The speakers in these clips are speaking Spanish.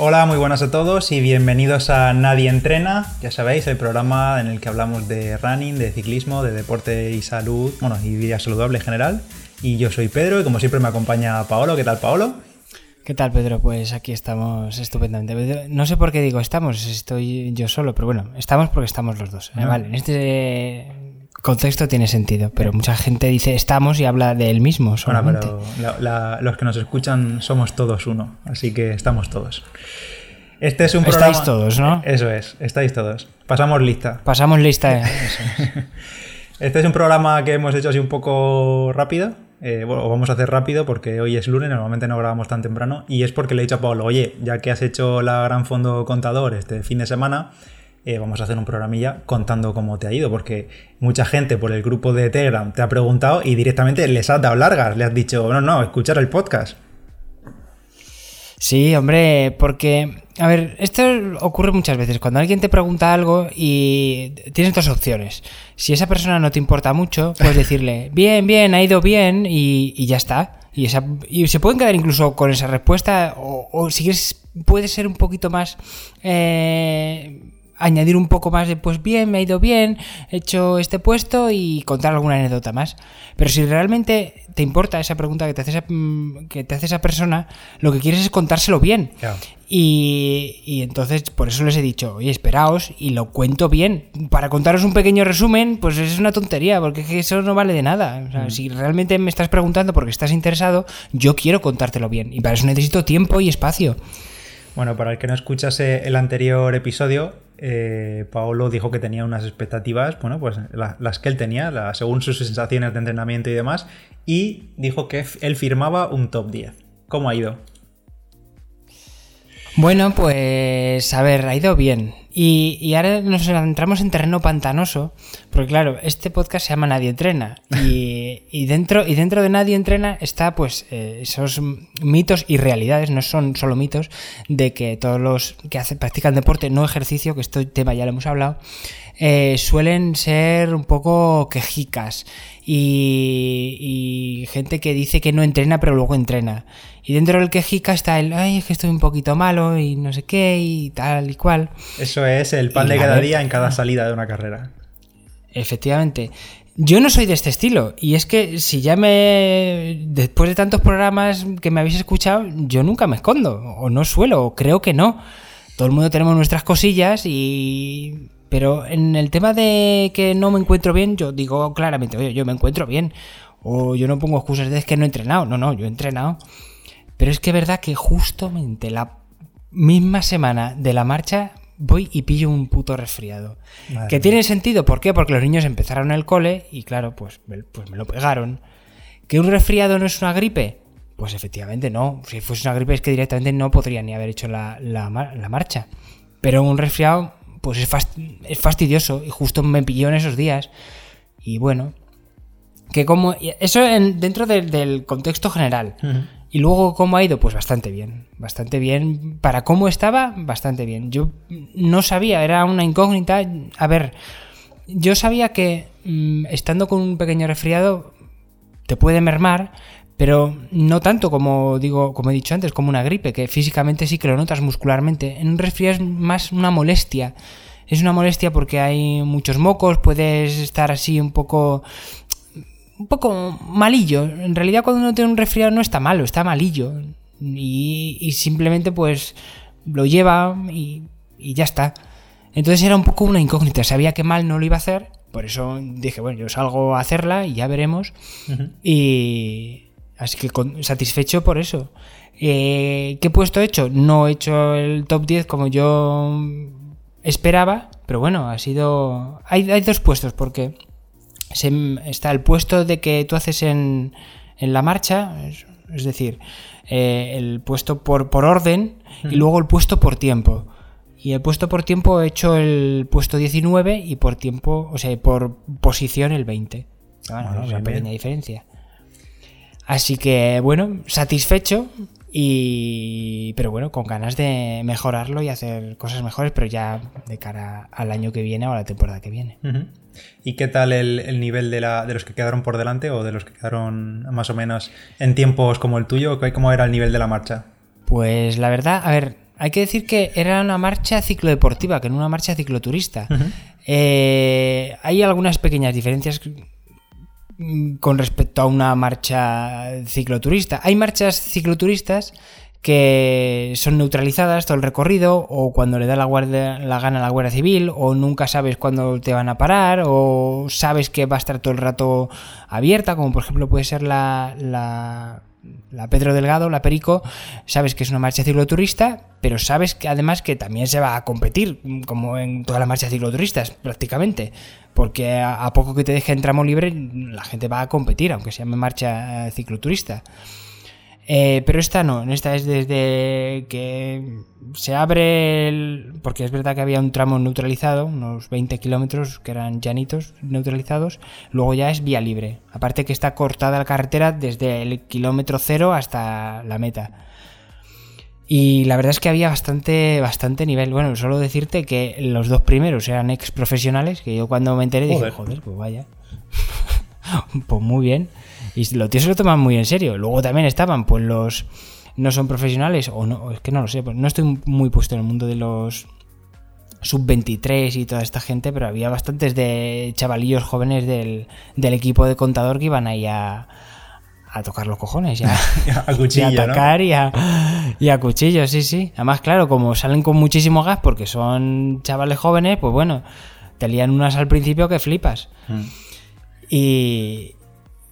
Hola, muy buenas a todos y bienvenidos a Nadie Entrena. Ya sabéis, el programa en el que hablamos de running, de ciclismo, de deporte y salud, bueno, y vida saludable en general. Y yo soy Pedro y como siempre me acompaña Paolo. ¿Qué tal, Paolo? ¿Qué tal, Pedro? Pues aquí estamos estupendamente. No sé por qué digo estamos, estoy yo solo, pero bueno, estamos porque estamos los dos. ¿eh? Vale, en este contexto tiene sentido, pero mucha gente dice estamos y habla de él mismo. Bueno, pero los que nos escuchan somos todos uno, así que estamos todos. Este es un programa... Estáis todos, ¿no? Eso es, estáis todos. Pasamos lista. Pasamos lista. Este es un programa que hemos hecho así un poco rápido. Eh, bueno, vamos a hacer rápido porque hoy es lunes, normalmente no grabamos tan temprano. Y es porque le he dicho a Pablo, oye, ya que has hecho la gran fondo contador este fin de semana, eh, vamos a hacer un programilla contando cómo te ha ido, porque mucha gente por el grupo de Telegram te ha preguntado y directamente les has dado largas, le has dicho, no, no, escuchar el podcast. Sí, hombre, porque, a ver, esto ocurre muchas veces. Cuando alguien te pregunta algo y tienes dos opciones. Si esa persona no te importa mucho, puedes decirle, bien, bien, ha ido bien y, ya está. Y, esa, y, se pueden quedar incluso con esa respuesta o, o si quieres, puede ser un poquito más... Eh, añadir un poco más de, pues bien, me ha ido bien, he hecho este puesto y contar alguna anécdota más. Pero si realmente te importa esa pregunta que te hace esa, mm, que te hace esa persona, lo que quieres es contárselo bien. Y, y, entonces por eso les he dicho, oye, esperaos y lo cuento bien. Para contaros un pequeño resumen, pues es una tontería, porque eso no vale de nada. O sea, mm. Si realmente me estás preguntando porque estás interesado, yo quiero contártelo bien. Y para eso necesito tiempo y espacio. Bueno, para el que no escuchase el anterior episodio, eh, Paolo dijo que tenía unas expectativas, bueno, pues las que él tenía, según sus sensaciones de entrenamiento y demás, y dijo que él firmaba un top 10. ¿Cómo ha ido? Bueno, pues a ver, ha ido bien. Y, ahora nos entramos en terreno pantanoso, porque claro, este podcast se llama Nadie Entrena. Y, dentro, y dentro de Nadie Entrena está pues eh, esos mitos y realidades, no son solo mitos, de que todos los que hacen, practican deporte, no ejercicio, que este tema ya lo hemos hablado, eh, suelen ser un poco quejicas y, gente que dice que no entrena pero luego entrena. Y dentro del quejica está el, ay, es que estoy un poquito malo y no sé qué y tal y cual. Eso es el pan de cada día en cada salida de una carrera. Efectivamente. Yo no soy de este estilo. Y es que si ya me. Después de tantos programas que me habéis escuchado, yo nunca me escondo. O no suelo, o creo que no. Todo el mundo tenemos nuestras cosillas y pero en el tema de que no me encuentro bien, yo digo claramente, oye, yo me encuentro bien. O yo no pongo excusas de que no he entrenado. No, no, yo he entrenado. Pero es que es verdad que justamente la misma semana de la marcha voy y pillo un puto resfriado. que tiene sentido, ¿por qué? Porque los niños empezaron el cole y claro, pues, pues me lo pegaron. ¿Que un resfriado no es una gripe? Pues efectivamente no. Si fuese una gripe es que directamente no podría ni haber hecho la, la marcha. Pero un resfriado pues es, fastidioso y justo me pilló en esos días. Y bueno, que como... Eso dentro del contexto general. Y luego cómo ha ido, pues bastante bien. Bastante bien. Para cómo estaba, bastante bien. Yo no sabía, era una incógnita. A ver, yo sabía que mm, estando con un pequeño resfriado te puede mermar, pero no tanto como digo, como he dicho antes, como una gripe, que físicamente sí que lo notas muscularmente. En un resfriado es más una molestia. Es una molestia porque hay muchos mocos, puedes estar así un poco un poco malillo. En realidad cuando uno tiene un resfriado no está malo, está malillo. Y, simplemente pues lo lleva y, y ya está. Entonces era un poco una incógnita. Sabía que mal no lo iba a hacer. Por eso dije, bueno, yo salgo a hacerla y ya veremos. Y, Así que satisfecho por eso. Eh, ¿Qué puesto he hecho? No he hecho el top 10 como yo esperaba, pero bueno, ha sido... Hay, dos puestos porque está el puesto de que tú haces en, la marcha, es, decir, eh, el puesto por, por orden y luego el puesto por tiempo. Y el puesto por tiempo he hecho el puesto 19 y por tiempo, o sea, por posición el 20. Bueno, una pequeña diferencia. Así que, bueno, satisfecho. Y. Pero bueno, con ganas de mejorarlo y hacer cosas mejores, pero ya de cara al año que viene o a la temporada que viene. ¿Y qué tal el, nivel de, la, de, los que quedaron por delante o de los que quedaron más o menos en tiempos como el tuyo? ¿Cómo era el nivel de la marcha? Pues la verdad, a ver, hay que decir que era una marcha ciclodeportiva, que no una marcha cicloturista. Eh, hay algunas pequeñas diferencias con respecto a una marcha cicloturista. Hay marchas cicloturistas que son neutralizadas todo el recorrido o cuando le da la, guardia, la gana a la Guardia Civil o nunca sabes cuándo te van a parar o sabes que va a estar todo el rato abierta, como por ejemplo puede ser la, la, la Pedro Delgado, la Perico, sabes que es una marcha cicloturista, pero sabes que además que también se va a competir, como en todas las marchas cicloturistas prácticamente, porque a, poco que te deje en tramo libre la gente va a competir, aunque se llame marcha cicloturista. Eh, pero esta no, esta es desde que se abre el... porque es verdad que había un tramo neutralizado, unos 20 kilómetros que eran llanitos neutralizados, luego ya es vía libre. Aparte que está cortada la carretera desde el kilómetro cero hasta la meta. Y la verdad es que había bastante, bastante nivel. Bueno, solo decirte que los dos primeros eran ex profesionales, que yo cuando me enteré dije, joder pues vaya. pues muy bien. Y los tíos se lo toman muy en serio. Luego también estaban, pues los. No son profesionales, o no, es que no lo sé, pues no estoy muy puesto en el mundo de los sub-23 y toda esta gente, pero había bastantes de chavalillos jóvenes del, del equipo de contador que iban ahí a, a tocar los cojones, ya, a cuchillo, y a atacar y, a, y a cuchillo, sí, sí. Además, claro, como salen con muchísimo gas porque son chavales jóvenes, pues bueno, te lían unas al principio que flipas. Mm. Y,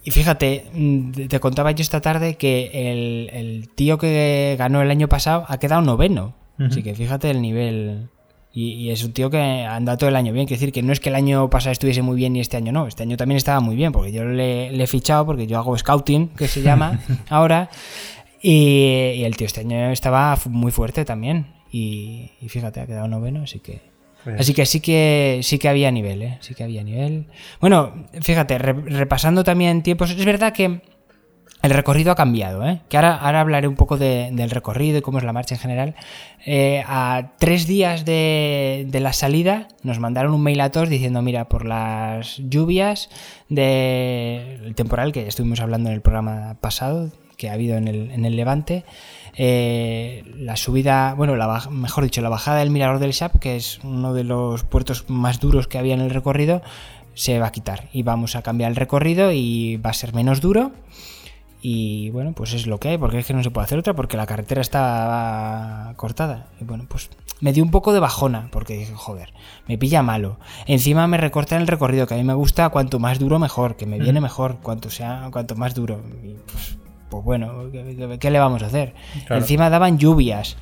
y fíjate, mm, te contaba yo esta tarde que el, el, tío que ganó el año pasado ha quedado noveno. Uh -huh. Así que fíjate el nivel. Y, y, es un tío que anda todo el año bien. Quiere decir que no es que el año pasado estuviese muy bien y este año no. Este año también estaba muy bien porque yo le, le he fichado porque yo hago scouting, que se llama ahora. Y, y, el tío este año estaba muy fuerte también. Y, y fíjate, ha quedado noveno, así que. Así que sí que sí que había nivel, ¿eh? Sí que había nivel. Bueno, fíjate, re, repasando también tiempos, es verdad que el recorrido ha cambiado, ¿eh? Que ahora, ahora hablaré un poco de, del recorrido y cómo es la marcha en general. Eh, a tres días de, la salida nos mandaron un mail a todos diciendo, mira, por las lluvias del temporal que estuvimos hablando en el programa pasado, que ha habido en el Levante, eh, la subida, bueno, la, mejor dicho, la bajada del Mirador del Sap, que es uno de los puertos más duros que había en el recorrido, se va a quitar y vamos a cambiar el recorrido y va a ser menos duro. Y bueno, pues es lo que hay, porque es que no se puede hacer otra, porque la carretera está cortada. Y bueno, pues me dio un poco de bajona, porque dije, joder, me pilla malo. Encima me recortan el recorrido, que a mí me gusta cuanto más duro mejor, que me viene mejor, cuanto sea, cuanto más duro. Y pues, pues bueno, ¿qué, qué le vamos a hacer? Claro. Encima daban lluvias.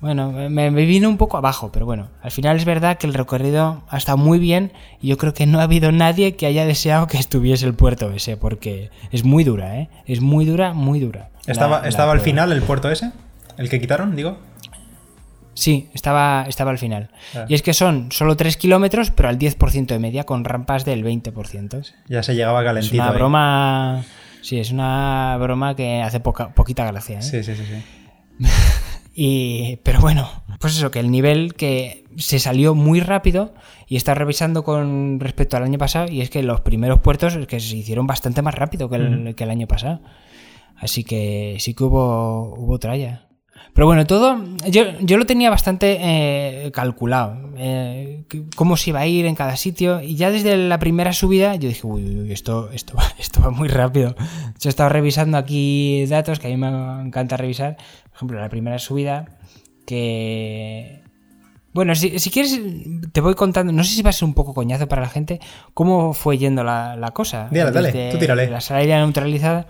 Bueno, me, me, vino un poco abajo, pero bueno, al final es verdad que el recorrido ha estado muy bien y yo creo que no ha habido nadie que haya deseado que estuviese el puerto ese, porque es muy dura, ¿eh? Es muy dura, muy dura. ¿Estaba, la, ¿estaba la al final el puerto ese? ¿El que quitaron, digo? Sí, estaba, estaba al final. Ah. Y es que son solo 3 kilómetros, pero al 10% de media, con rampas del 20%. Ya se llegaba calentito. Es una broma... Ahí. Sí, es una broma que hace poca, poquita gracia. ¿eh? Sí, sí, sí. sí. y, pero bueno, pues eso, que el nivel que se salió muy rápido y está revisando con respecto al año pasado y es que los primeros puertos que se hicieron bastante más rápido que el, mm. que el año pasado. Así que sí que hubo, hubo tralla. Pero bueno, todo, yo, yo lo tenía bastante eh, calculado, eh, cómo se iba a ir en cada sitio, y ya desde la primera subida yo dije, uy, uy esto, esto, va, esto va muy rápido. Yo he estado revisando aquí datos que a mí me encanta revisar, por ejemplo, la primera subida, que... Bueno, si, si quieres, te voy contando, no sé si va a ser un poco coñazo para la gente, cómo fue yendo la, la cosa. Dígale, dale, tú tírale. La salida neutralizada.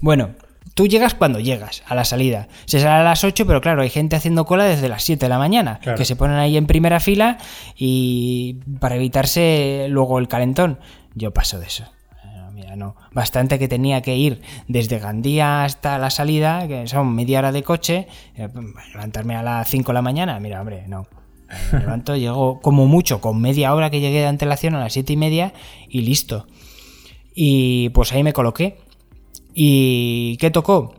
Bueno, Tú llegas cuando llegas a la salida. Se sale a las 8, pero claro, hay gente haciendo cola desde las 7 de la mañana, claro. que se ponen ahí en primera fila y para evitarse luego el calentón. Yo paso de eso. Mira, no. Bastante que tenía que ir desde Gandía hasta la salida, que son media hora de coche, eh, levantarme a las 5 de la mañana. Mira, hombre, no. Me levanto, llego como mucho, con media hora que llegué de antelación a las 7 y media y listo. Y pues ahí me coloqué ¿Y qué tocó?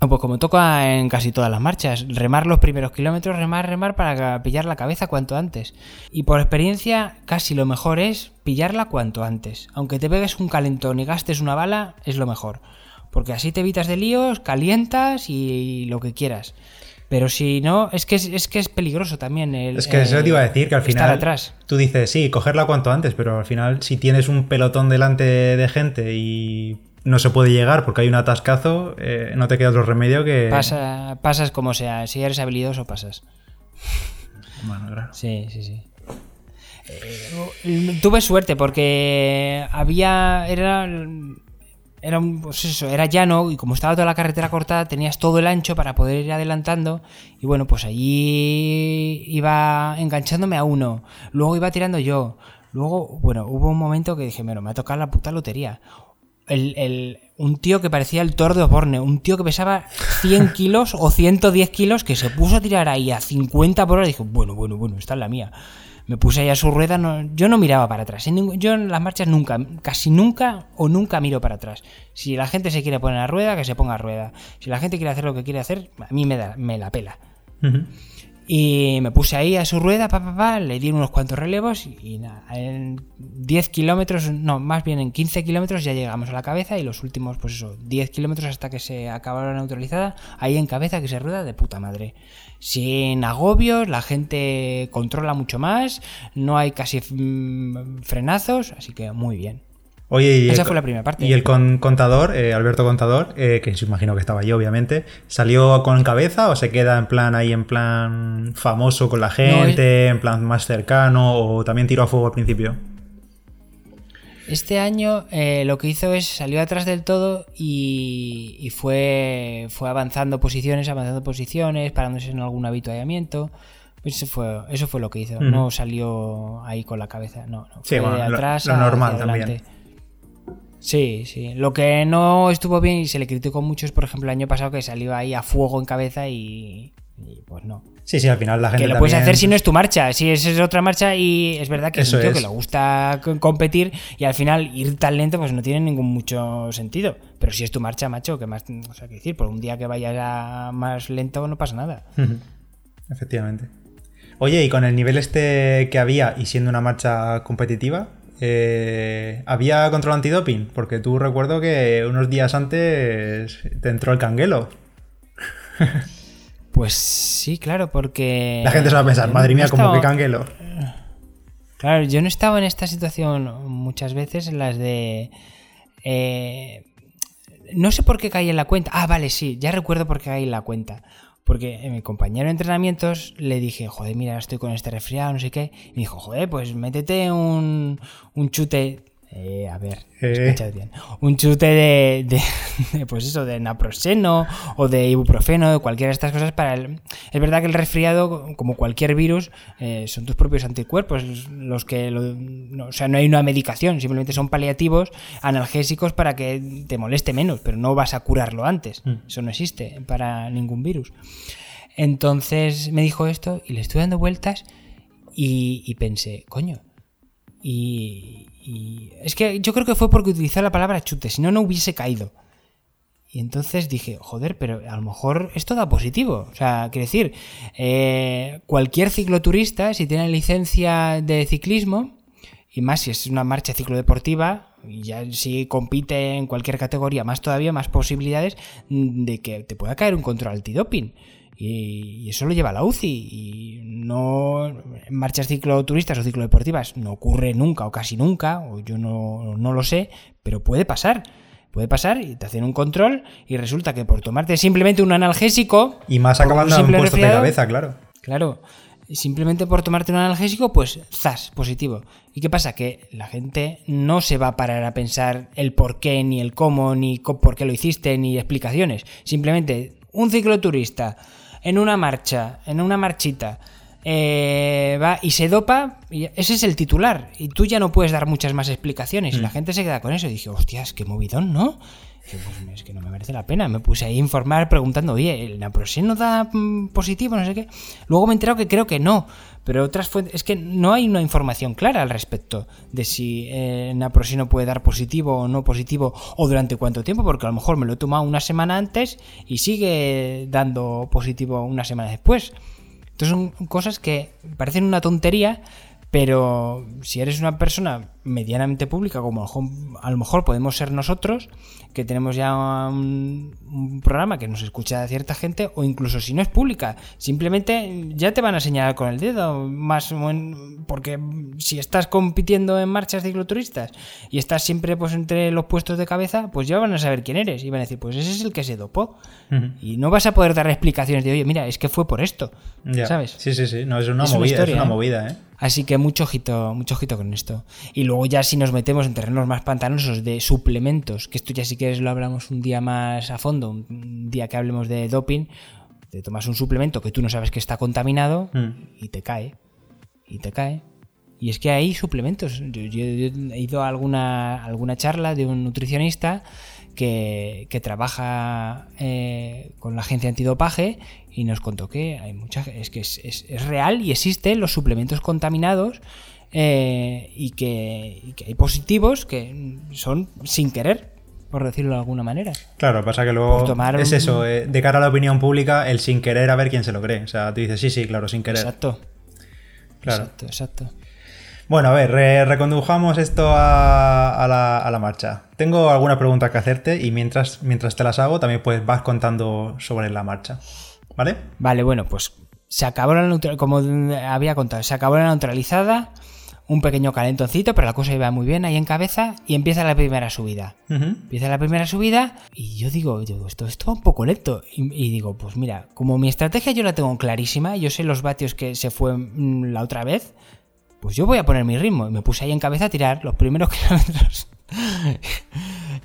Pues como toca en casi todas las marchas, remar los primeros kilómetros, remar, remar para pillar la cabeza cuanto antes. Y por experiencia, casi lo mejor es pillarla cuanto antes. Aunque te pegues un calentón y gastes una bala, es lo mejor. Porque así te evitas de líos, calientas y lo que quieras. Pero si no, es que es, que es peligroso también. El, es que eso te iba a decir, que al final atrás. tú dices, sí, cogerla cuanto antes, pero al final si tienes un pelotón delante de gente y no se puede llegar porque hay un atascazo, eh, no te queda otro remedio que... Pasa, pasas como sea, si eres habilidoso pasas. Bueno, claro. Sí, sí, sí. Eh, tuve suerte porque había... Era era pues eso, era llano y como estaba toda la carretera cortada tenías todo el ancho para poder ir adelantando y bueno, pues allí iba enganchándome a uno, luego iba tirando yo, luego, bueno, hubo un momento que dije, bueno, me ha tocado la puta lotería. El, un tío que parecía el toro de Osborne, un tío que pesaba 100 kilos o 110 kilos que se puso a tirar ahí a 50 por hora y dije, bueno, bueno, bueno, esta es la mía me puse ahí a su rueda, yo no miraba para atrás. yo en las marchas nunca, casi nunca o nunca miro para atrás. Si la gente se quiere poner a rueda, que se ponga a rueda. Si la gente quiere hacer lo que quiere hacer, a mí me, da, me la pela. Y me puse ahí a su rueda, pa, pa, pa, le di unos cuantos relevos y, nada, en 10 kilómetros, no, más bien en 15 kilómetros ya llegamos a la cabeza y los últimos, pues eso, 10 kilómetros hasta que se acaba la neutralizada, ahí en cabeza que se rueda de puta madre. Sin agobios, la gente controla mucho más, no hay casi mm, frenazos, así que muy bien. Oye, y Esa fue la primera parte. Y el contador, eh, Alberto Contador, eh, que se imagino que estaba yo, obviamente, ¿salió con cabeza o se queda en plan ahí, en plan famoso con la gente, en plan más cercano, o también tiró a fuego al principio? Este año eh, lo que hizo es salió atrás del todo y, fue, fue avanzando posiciones, avanzando posiciones, parándose en algún habituallamiento. Eso fue, eso fue lo que hizo. No salió ahí con la cabeza. No, no. Fue de atrás lo, normal también. Sí, sí. Lo que no estuvo bien y se le criticó mucho es, por ejemplo, el año pasado que salió ahí a fuego en cabeza y, pues no. Sí, sí, al final la gente. Que lo puedes hacer si no es tu marcha, si es, otra marcha y es verdad que es un tío que le gusta competir y al final ir tan lento pues no tiene ningún mucho sentido. Pero si es tu marcha, macho, que más. O sea, que decir, por un día que vayas más lento no pasa nada. Efectivamente. Oye, y con el nivel este que había y siendo una marcha competitiva, eh, ¿Había control antidoping? Porque tú recuerdo que unos días antes te entró el canguelo. Pues sí, claro, porque. La gente se va a pensar, madre mía, como que canguelo. Claro, yo no estaba en esta situación muchas veces, en las de. Eh, no sé por qué caí en la cuenta. Ah, vale, sí, ya recuerdo por qué caí en la cuenta. Porque en mi compañero de entrenamientos le dije, joder, mira, estoy con este resfriado, no sé qué. Y me dijo, joder, pues métete un, un chute eh, a ver, eh. bien. Un chute de, pues eso, de naproxeno o de ibuprofeno, de cualquiera de estas cosas para el... Es verdad que el resfriado, como cualquier virus, eh, son tus propios anticuerpos los que... no, o sea, no hay una medicación, simplemente son paliativos, analgésicos para que te moleste menos, pero no vas a curarlo antes. Mm. Eso no existe para ningún virus. Entonces me dijo esto y le estuve dando vueltas y, y pensé, coño, y, es que yo creo que fue porque utilizé la palabra chute, si no, no hubiese caído. Y entonces dije, joder, pero a lo mejor esto da positivo. O sea, quiere decir, eh, cualquier cicloturista, si tiene licencia de ciclismo, y más si es una marcha ciclodeportiva, y ya si compite en cualquier categoría, más todavía, más posibilidades de que te pueda caer un control antidoping. Y, eso lo lleva a la UCI. Y no en marchas cicloturistas o ciclodeportivas no ocurre nunca o casi nunca, o yo no, lo sé, pero puede pasar. Puede pasar y te hacen un control y resulta que por tomarte simplemente un analgésico. Y más acabando en un puesto de cabeza, claro. Claro. Simplemente por tomarte un analgésico, pues zas, positivo. ¿Y qué pasa? Que la gente no se va a parar a pensar el por qué, ni el cómo, ni por qué lo hiciste, ni explicaciones. Simplemente un cicloturista en una marcha, en una marchita, eh, va y se dopa, y ese es el titular. Y tú ya no puedes dar muchas más explicaciones. Y la mm. gente se queda con eso. Y dije, hostias, qué movidón, ¿no? pues es que no me merece la pena. Me puse ahí a informar preguntando, oye, ¿el naproxeno da mm, positivo? No sé qué. Luego me he enterado que creo que no. Pero otras fuentes. Es que no hay una información clara al respecto de si eh, puede dar positivo o no positivo o durante cuánto tiempo, porque a lo mejor me lo he tomado una semana antes y sigue dando positivo una semana después. Entonces son cosas que parecen una tontería, Pero si eres una persona medianamente pública, como a lo mejor podemos ser nosotros, que tenemos ya un, programa que nos escucha cierta gente, o incluso si no es pública, simplemente ya te van a señalar con el dedo, más porque si estás compitiendo en marchas cicloturistas y estás siempre pues entre los puestos de cabeza, pues ya van a saber quién eres y van a decir, pues ese es el que se dopó. Y no vas a poder dar explicaciones de, oye, mira, es que fue por esto, ¿sabes? Sí, sí, sí, no, es una movida, es una ¿eh? movida, ¿eh? Así que mucho ojito, mucho ojito con esto. Y luego ya si nos metemos en terrenos más pantanosos de suplementos, que esto ya si quieres lo hablamos un día más a fondo, un día que hablemos de doping, te tomas un suplemento que tú no sabes que está contaminado mm. y te cae. Y te cae. Y es que hay suplementos. Yo, he ido a alguna, alguna charla de un nutricionista que, trabaja eh, con la agencia antidopaje y nos contó que hay mucha es que es, real y existen los suplementos contaminados eh, y, que, hay positivos que son sin querer por decirlo de alguna manera. Claro, pasa que luego es eso, eh, de cara a la opinión pública, el sin querer a ver quién se lo cree. O sea, tú dices, sí, sí, claro, sin querer. Exacto. Claro. Exacto, exacto. Bueno, a ver, recondujamos esto a, la, marcha. Tengo algunas preguntas que hacerte y mientras, mientras te las hago también pues vas contando sobre la marcha. ¿Vale? Vale, bueno, pues se acabó la como había contado, se acabó la neutralizada, un pequeño calentoncito, pero la cosa iba muy bien ahí en cabeza y empieza la primera subida. Empieza la primera subida y yo digo, esto, esto va un poco lento. Y, y, digo, pues mira, como mi estrategia yo la tengo clarísima, yo sé los vatios que se fue mm, la otra vez, pues yo voy a poner mi ritmo. Y me puse ahí en cabeza a tirar los primeros kilómetros.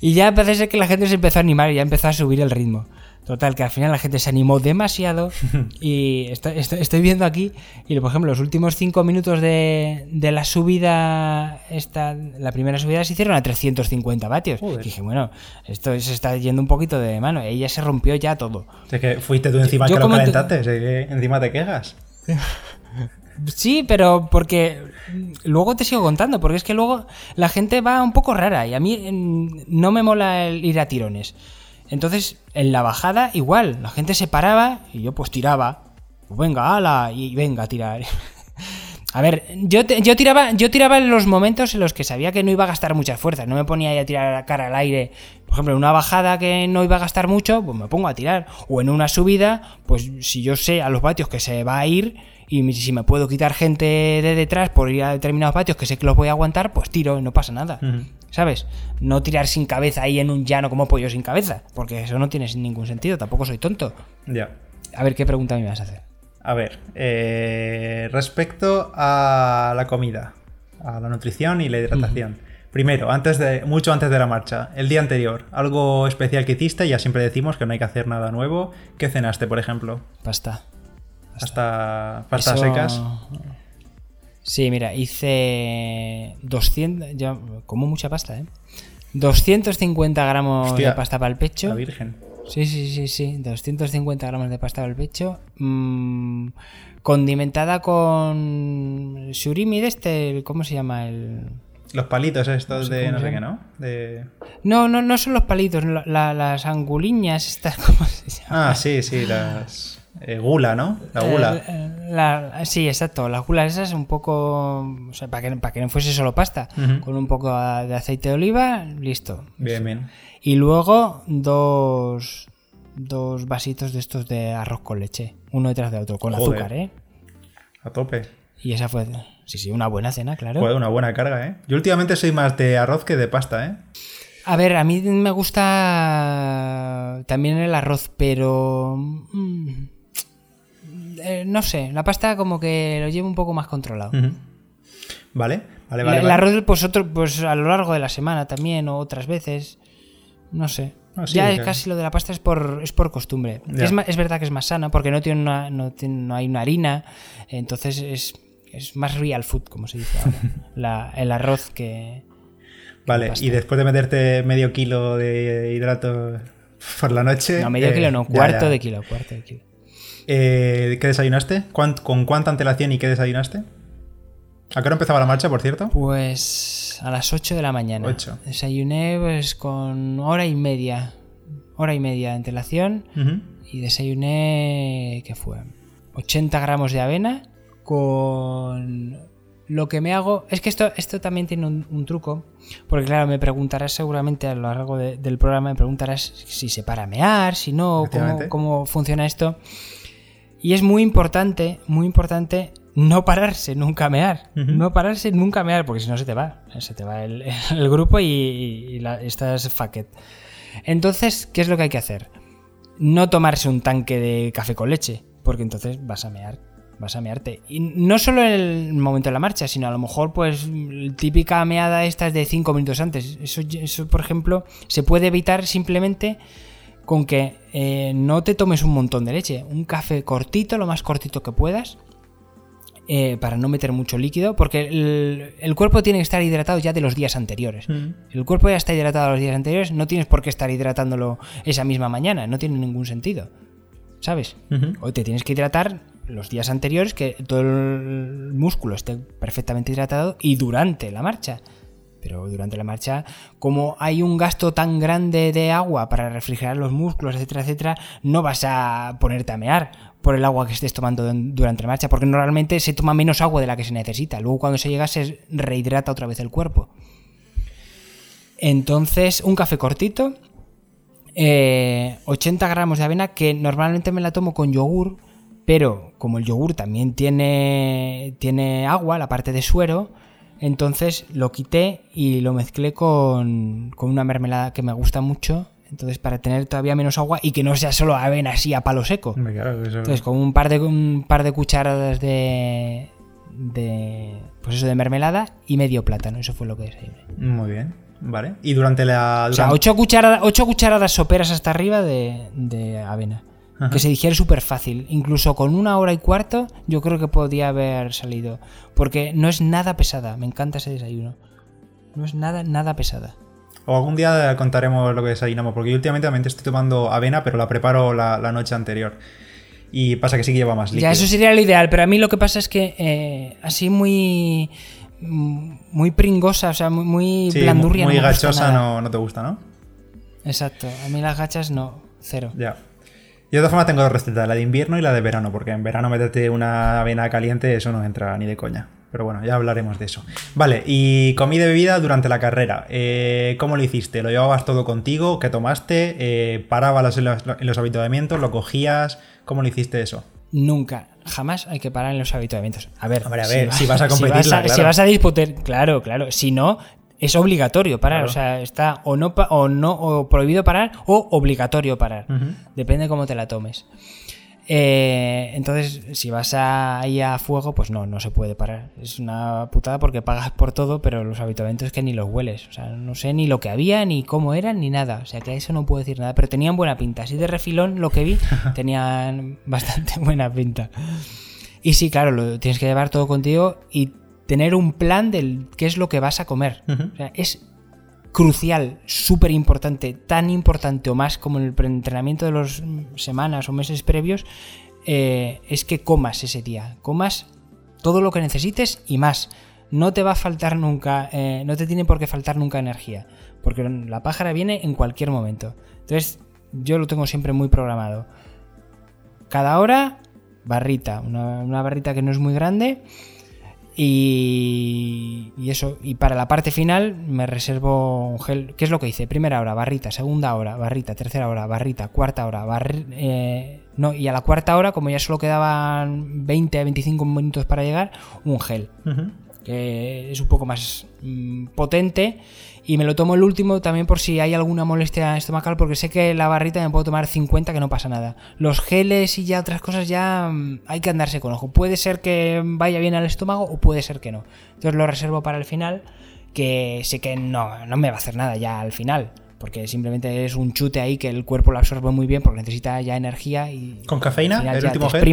y ya parece que la gente se empezó a animar y ya empezó a subir el ritmo. Total, que al final la gente se animó demasiado y estoy, viendo aquí, y por ejemplo, los últimos cinco minutos de, la subida, esta, la primera subida se hicieron a 350 vatios. Y dije, bueno, esto se está yendo un poquito de mano, ella se rompió ya todo. Es que fuiste tú encima que lo calentaste, que encima te quejas. Sí, pero porque luego te sigo contando, porque es que luego la gente va un poco rara y a mí mm, no me mola el ir a tirones. Entonces, en la bajada igual, la gente se paraba y yo pues tiraba. Pues venga, ala, y venga a tirar. A ver, yo, yo, tiraba, yo tiraba en los momentos en los que sabía que no iba a gastar muchas fuerzas. No me ponía ahí a tirar la cara al aire. Por ejemplo, en una bajada que no iba a gastar mucho, pues me pongo a tirar. O en una subida, pues si yo sé a los vatios que se va a ir, y si me puedo quitar gente de detrás por ir a determinados patios que sé que los voy a aguantar, pues tiro y no pasa nada. ¿Sabes? No tirar sin cabeza ahí en un llano como pollo sin cabeza, porque eso no tiene ningún sentido, tampoco soy tonto. Ya. A ver, ¿qué pregunta me vas a hacer? A ver, eh, respecto a la comida, a la nutrición y la hidratación. Primero, antes de, mucho antes de la marcha, el día anterior, algo especial que hiciste, ya siempre decimos que no hay que hacer nada nuevo. ¿Qué cenaste, por ejemplo? Pasta. Hasta pastas secas. Sí, mira, hice 200, ya, como mucha pasta, ¿eh? 250 gramos de pasta para el pecho. La virgen. Sí, sí, sí, sí, 250 gramos de pasta para el pecho. Mm, condimentada con surimi de este, ¿cómo se llama? el Los palitos estos de no sé qué, ¿no? De... No, no, no son los palitos, las anguliñas estas, ¿cómo se llama? Ah, sí, sí, las... Eh, gula, ¿no? La gula. Eh, sí, exacto. La gula esa es un poco. O sea, para que, para que no fuese solo pasta. Con un poco de aceite de oliva, listo. Bien, bien. Y luego dos. Dos vasitos de estos de arroz con leche. Uno detrás de otro. Con azúcar, ¿eh? A tope. Y esa fue. Sí, sí, una buena cena, claro. Fue una buena carga, ¿eh? Yo últimamente soy más de arroz que de pasta, ¿eh? A ver, a mí me gusta también el arroz, pero. Mm, eh, no sé, la pasta como que lo llevo un poco más controlado. Vale, vale, vale. El, arroz, pues, otro, pues a lo largo de la semana también, o otras veces. No sé. Ah, ya es casi lo de la pasta es por, es por costumbre. Es, verdad que es más sana porque no, tiene una, no, hay una harina, entonces es, más real food, como se dice ahora. el arroz que. Vale, y después de meterte medio kilo de hidrato por la noche. No, medio kilo, no, eh, cuarto de kilo, cuarto de kilo. Eh, ¿Qué desayunaste? ¿Con cuánta antelación y qué desayunaste? ¿A qué hora empezaba la marcha, por cierto? Pues a las 8 de la mañana. 8. Desayuné pues con hora y media. Hora y media de antelación. Y desayuné. ¿Qué fue? 80 gramos de avena con lo que me hago es que esto, esto también tiene un, truco, porque claro, me preguntarás seguramente a lo largo del programa, me preguntarás si se para mear, si no, cómo, cómo, funciona esto. Y es muy importante, muy importante no pararse nunca a mear, no pararse nunca a mear, porque si no se te va, se te va el, grupo y, estás fucked. Entonces, ¿qué es lo que hay que hacer? No tomarse un tanque de café con leche, porque entonces vas a mear vas a mearte. Y no solo en el momento de la marcha, sino a lo mejor, pues, típica meada esta es de 5 minutos antes. Eso, eso, por ejemplo, se puede evitar simplemente con que eh, no te tomes un montón de leche. Un café cortito, lo más cortito que puedas. Eh, para no meter mucho líquido, porque el, cuerpo tiene que estar hidratado ya de los días anteriores. Mm. El cuerpo ya está hidratado los días anteriores, no tienes por qué estar hidratándolo esa misma mañana, no tiene ningún sentido. ¿Sabes? Hoy te tienes que hidratar los días anteriores, que todo el músculo esté perfectamente hidratado y durante la marcha. Pero durante la marcha, como hay un gasto tan grande de agua para refrigerar los músculos, etcétera, etcétera, no vas a ponerte a mear por el agua que estés tomando durante la marcha, porque normalmente se toma menos agua de la que se necesita. Luego cuando se llega se rehidrata otra vez el cuerpo. Entonces, un café cortito, 80 eh, gramos de avena, que normalmente me la tomo con yogur, pero como el yogur también tiene, tiene agua, la parte de suero, entonces lo quité y lo mezclé con, una mermelada que me gusta mucho. Entonces, para tener todavía menos agua y que no sea solo avena así a palo seco. Entonces, con un par de, un par de cucharadas de, de. Pues eso, de mermelada y medio plátano. Eso fue lo que desayuné. Muy bien. Vale. Y durante la. O sea, ocho cucharadas, ocho cucharadas soperas hasta arriba de, de avena que se digiere súper fácil. Incluso con una hora y cuarto, yo creo que podía haber salido. Porque no es nada pesada. Me encanta ese desayuno. No es nada, nada pesada. O algún día contaremos lo que desayunamos, porque yo últimamente también estoy tomando avena, pero la preparo la, noche anterior. Y pasa que sí que lleva más líquido. Ya, eso sería lo ideal, pero a mí lo que pasa es que eh, así muy muy pringosa, o sea, muy, muy blandurria. Muy, gachosa no, no, te gusta, ¿no? Exacto, a mí las gachas no, cero. Ya. Yo de todas formas tengo dos recetas, la de invierno y la de verano, porque en verano meterte una avena caliente, eso no entra ni de coña. Pero bueno, ya hablaremos de eso. Vale, y comida y bebida durante la carrera. Eh, ¿Cómo lo hiciste? ¿Lo llevabas todo contigo? ¿Qué tomaste? Eh, ¿Parabas en los, en los habituamientos? ¿Lo cogías? ¿Cómo lo hiciste eso? Nunca, jamás hay que parar en los habituamientos. A ver, a ver, si, vas a competir, si, si vas a disputar, claro, claro. Si no, es obligatorio parar. O sea, está o no, o no o prohibido parar o obligatorio parar. Depende de cómo te la tomes. Eh, entonces, si vas ahí a fuego, pues no, no se puede parar. Es una putada porque pagas por todo, pero los habituamientos es que ni los hueles. O sea, no sé ni lo que había, ni cómo eran, ni nada. O sea, que a eso no puedo decir nada. Pero tenían buena pinta. Así de refilón, lo que vi, tenían bastante buena pinta. Y sí, claro, lo tienes que llevar todo contigo y tener un plan de qué es lo que vas a comer. es crucial, súper importante, tan importante o más como en el entrenamiento de las semanas o meses previos, eh, es que comas ese día. Comas todo lo que necesites y más. No te va a faltar nunca, eh, no te tiene por qué faltar nunca energía, porque la pájara viene en cualquier momento. Entonces, yo lo tengo siempre muy programado. Cada hora, barrita, una barrita que no es muy grande y, eso, y para la parte final me reservo un gel. ¿Qué es lo que hice? Primera hora, barrita, segunda hora, barrita, tercera hora, barrita, cuarta hora, eh, no, y a la cuarta hora, como ya solo quedaban 20 a 25 minutos para llegar, un gel. Que es un poco más mm, potente y me lo tomo el último también por si hay alguna molestia estomacal, porque sé que la barrita me puedo tomar 50 que no pasa nada. Los geles y ya otras cosas ya mm, hay que andarse con ojo. Puede ser que vaya bien al estómago o puede ser que no. Entonces lo reservo para el final, que sé que no, no me va a hacer nada ya al final porque simplemente es un chute ahí que el cuerpo lo absorbe muy bien porque necesita ya energía y con cafeína el último gel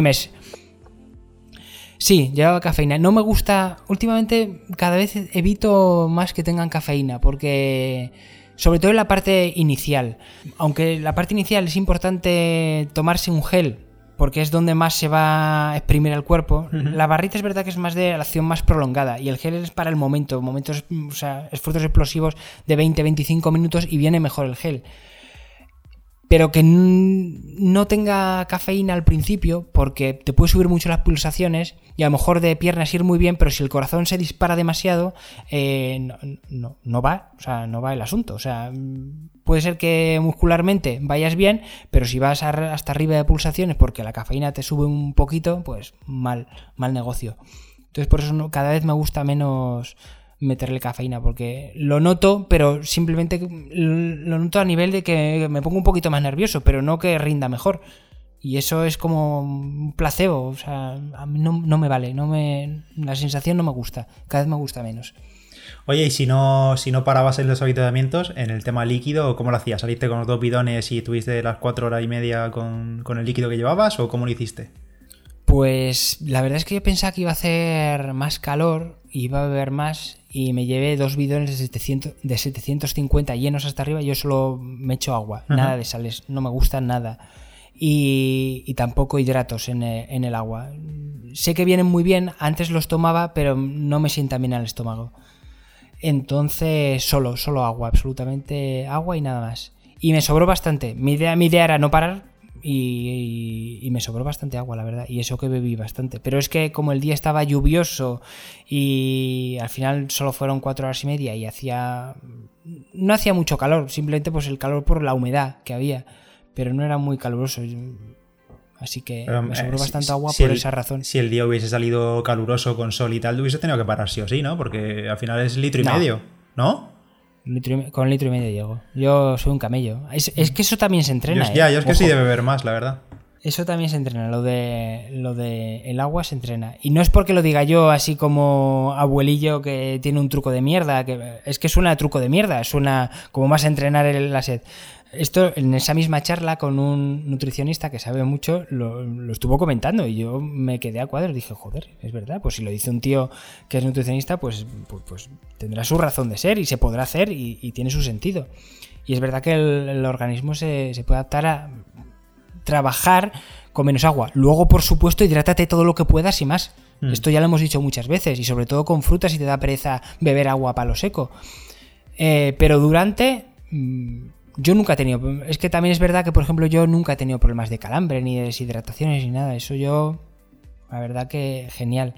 Sí, llevaba cafeína. No me gusta. Últimamente, cada vez evito más que tengan cafeína, porque. Sobre todo en la parte inicial. Aunque la parte inicial es importante tomarse un gel, porque es donde más se va a exprimir el cuerpo. La barrita es verdad que es más de la acción más prolongada y el gel es para el momento, momentos, o sea, esfuerzos explosivos de 20-25 minutos y viene mejor el gel. Pero que no tenga cafeína al principio porque te puede subir mucho las pulsaciones y a lo mejor de piernas ir muy bien, pero si el corazón se dispara demasiado, eh, no, no, va, o sea, no va el asunto. O sea, puede ser que muscularmente vayas bien, pero si vas hasta arriba de pulsaciones porque la cafeína te sube un poquito, pues mal, mal negocio. Entonces por eso cada vez me gusta menos meterle cafeína, porque lo noto, pero simplemente lo noto a nivel de que me pongo un poquito más nervioso, pero no que rinda mejor. Y eso es como un placebo, o sea, a mí no, me vale, no me, la sensación no me gusta, cada vez me gusta menos. Oye, y si no, si no parabas en los habituamientos, en el tema líquido, ¿cómo lo hacías? ¿Saliste con los dos bidones y tuviste las cuatro horas y media con, con el líquido que llevabas o cómo lo hiciste? Pues la verdad es que yo pensaba que iba a hacer más calor, iba a beber más y me llevé dos bidones de, 700, de 750 llenos hasta arriba. Yo solo me echo agua, nada de sales, no me gusta nada. Y, tampoco hidratos en el, agua. Sé que vienen muy bien, antes los tomaba, pero no me sientan bien al estómago. Entonces, solo, solo agua, absolutamente agua y nada más. Y me sobró bastante. Mi idea, mi idea era no parar, y, me sobró bastante agua, la verdad, y eso que bebí bastante. Pero es que como el día estaba lluvioso y al final solo fueron cuatro horas y media y hacía... No hacía mucho calor, simplemente pues el calor por la humedad que había, pero no era muy caluroso. Así que me sobró eh, bastante agua por esa razón. Si el día hubiese salido caluroso con sol y tal, hubiese tenido que parar sí o sí, ¿no? Porque al final es litro y medio, ¿no? Con litro y medio llego. Yo soy un camello. Es, que eso también se entrena. ya, yo es que sí de beber más, la verdad. Eso también se entrena, lo de lo de el agua se entrena. Y no es porque lo diga yo así como abuelillo que tiene un truco de mierda, que es que suena a truco de mierda, suena como más entrenar la sed. Esto en esa misma charla con un nutricionista que sabe mucho lo, estuvo comentando y yo me quedé a cuadros. Dije, joder, es verdad, pues si lo dice un tío que es nutricionista, pues, pues, pues tendrá su razón de ser y se podrá hacer y, tiene su sentido. Y es verdad que el, organismo se, puede adaptar a trabajar con menos agua. Luego, por supuesto, hidrátate todo lo que puedas y más. Mm. Esto ya lo hemos dicho muchas veces y sobre todo con frutas si te da pereza beber agua a palo seco. Eh, pero durante mm, yo nunca he tenido. Es que también es verdad que, por ejemplo, yo nunca he tenido problemas de calambre, ni de deshidrataciones, ni nada. Eso yo. La verdad que genial.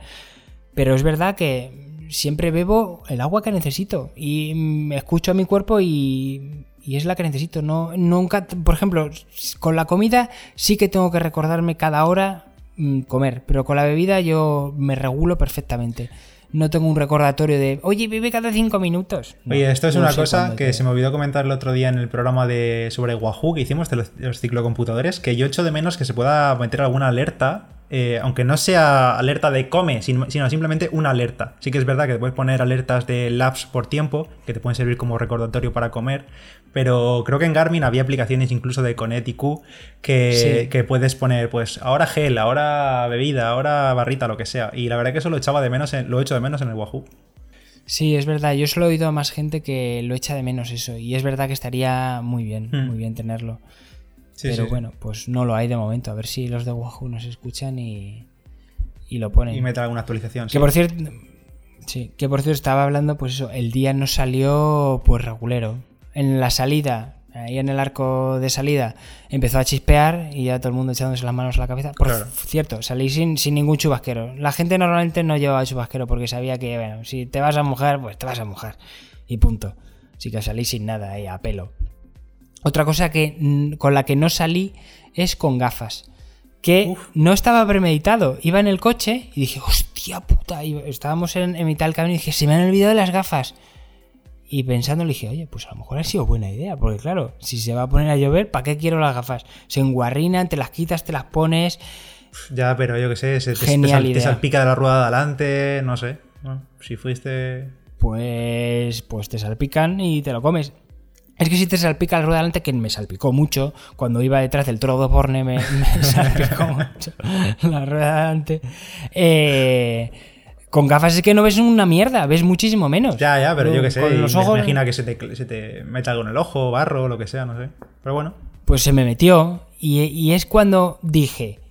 Pero es verdad que siempre bebo el agua que necesito. Y me escucho a mi cuerpo y. Y es la que necesito. No, nunca. Por ejemplo, con la comida sí que tengo que recordarme cada hora mm, comer. Pero con la bebida yo me regulo perfectamente no tengo un recordatorio de, oye, vive cada cinco minutos. oye, esto es una cosa que se me olvidó comentar el otro día en el programa de sobre Wahoo que hicimos de los, ciclocomputadores, que yo echo de menos que se pueda meter alguna alerta eh, aunque no sea alerta de come, sino, simplemente una alerta. Sí que es verdad que te puedes poner alertas de labs por tiempo, que te pueden servir como recordatorio para comer, pero creo que en Garmin había aplicaciones incluso de Conet y Q que, que, puedes poner, pues, ahora gel, ahora bebida, ahora barrita, lo que sea. Y la verdad que eso lo echaba de menos, en, lo echo de menos en el Wahoo. Sí, es verdad. Yo solo he oído a más gente que lo echa de menos eso. Y es verdad que estaría muy bien, hmm. muy bien tenerlo. Pero bueno, pues no lo hay de momento. A ver si los de Wahoo nos escuchan y, y lo ponen. Y meten alguna actualización. Que por cierto, sí, que por cierto estaba hablando, pues eso, el día no salió pues regulero. En la salida, ahí en el arco de salida, empezó a chispear y ya todo el mundo echándose las manos a la cabeza. Por cierto, salí sin, sin ningún chubasquero. La gente normalmente no llevaba chubasquero porque sabía que, bueno, si te vas a mojar, pues te vas a mojar. Y punto. Así que salí sin nada ahí, a pelo. Otra cosa que, con la que no salí es con gafas. Que no estaba premeditado. Iba en el coche y dije, hostia puta. Y estábamos en, mitad del camino y dije, se me han olvidado las gafas. Y pensando le dije, oye, pues a lo mejor ha sido buena idea. Porque claro, si se va a poner a llover, ¿para qué quiero las gafas? Se enguarrinan, te las quitas, te las pones. Ya, pero yo qué sé, se te, salpica de la rueda de adelante, no sé. si fuiste. Pues, pues te salpican y te lo comes. Es que si te salpica la rueda delante, que me salpicó mucho, cuando iba detrás del toro de Borne me, salpicó mucho la rueda delante. Eh, con gafas es que no ves una mierda, ves muchísimo menos. Ya, ya, pero, yo qué sé, los ojos... imagina que se te, se te meta algo en el ojo, barro, lo que sea, no sé. Pero bueno. Pues se me metió y, es cuando dije,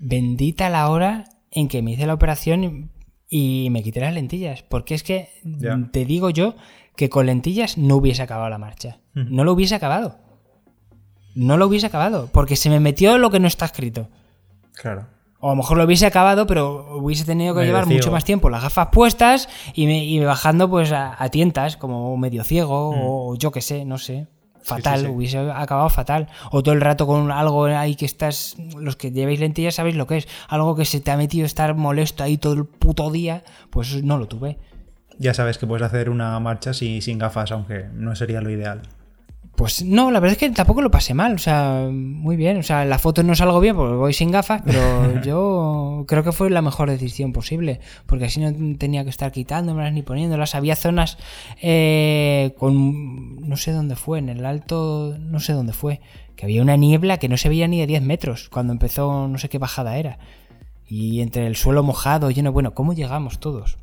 bendita la hora en que me hice la operación y me quité las lentillas. Porque es que, te digo yo, que con lentillas no hubiese acabado la marcha. No lo hubiese acabado. no lo hubiese acabado, porque se me metió lo que no está escrito. Claro. O a lo mejor lo hubiese acabado, pero hubiese tenido que Medio llevar ciego. mucho más tiempo las gafas puestas y, me, y bajando pues a, a tientas, como medio ciego o yo qué sé, no sé. Fatal, Mm. sí, sí. hubiese acabado fatal. O todo el rato con algo ahí que estás, los que lleváis lentillas sabéis lo que es, algo que se te ha metido estar molesto ahí todo el puto día, pues no lo tuve. Ya sabes que puedes hacer una marcha si- sin gafas, aunque no sería lo ideal. Pues no, la verdad es que tampoco lo pasé mal, o sea, muy bien. O sea, la foto no salgo bien porque voy sin gafas, pero yo creo que fue la mejor decisión posible, porque así no tenía que estar quitándomelas ni poniéndolas. Había zonas eh, con, no sé dónde fue, en el alto, no sé dónde fue, que había una niebla que no se veía ni de 10 metros cuando empezó, no sé qué bajada era. Y entre el suelo mojado, lleno, bueno, ¿cómo llegamos todos?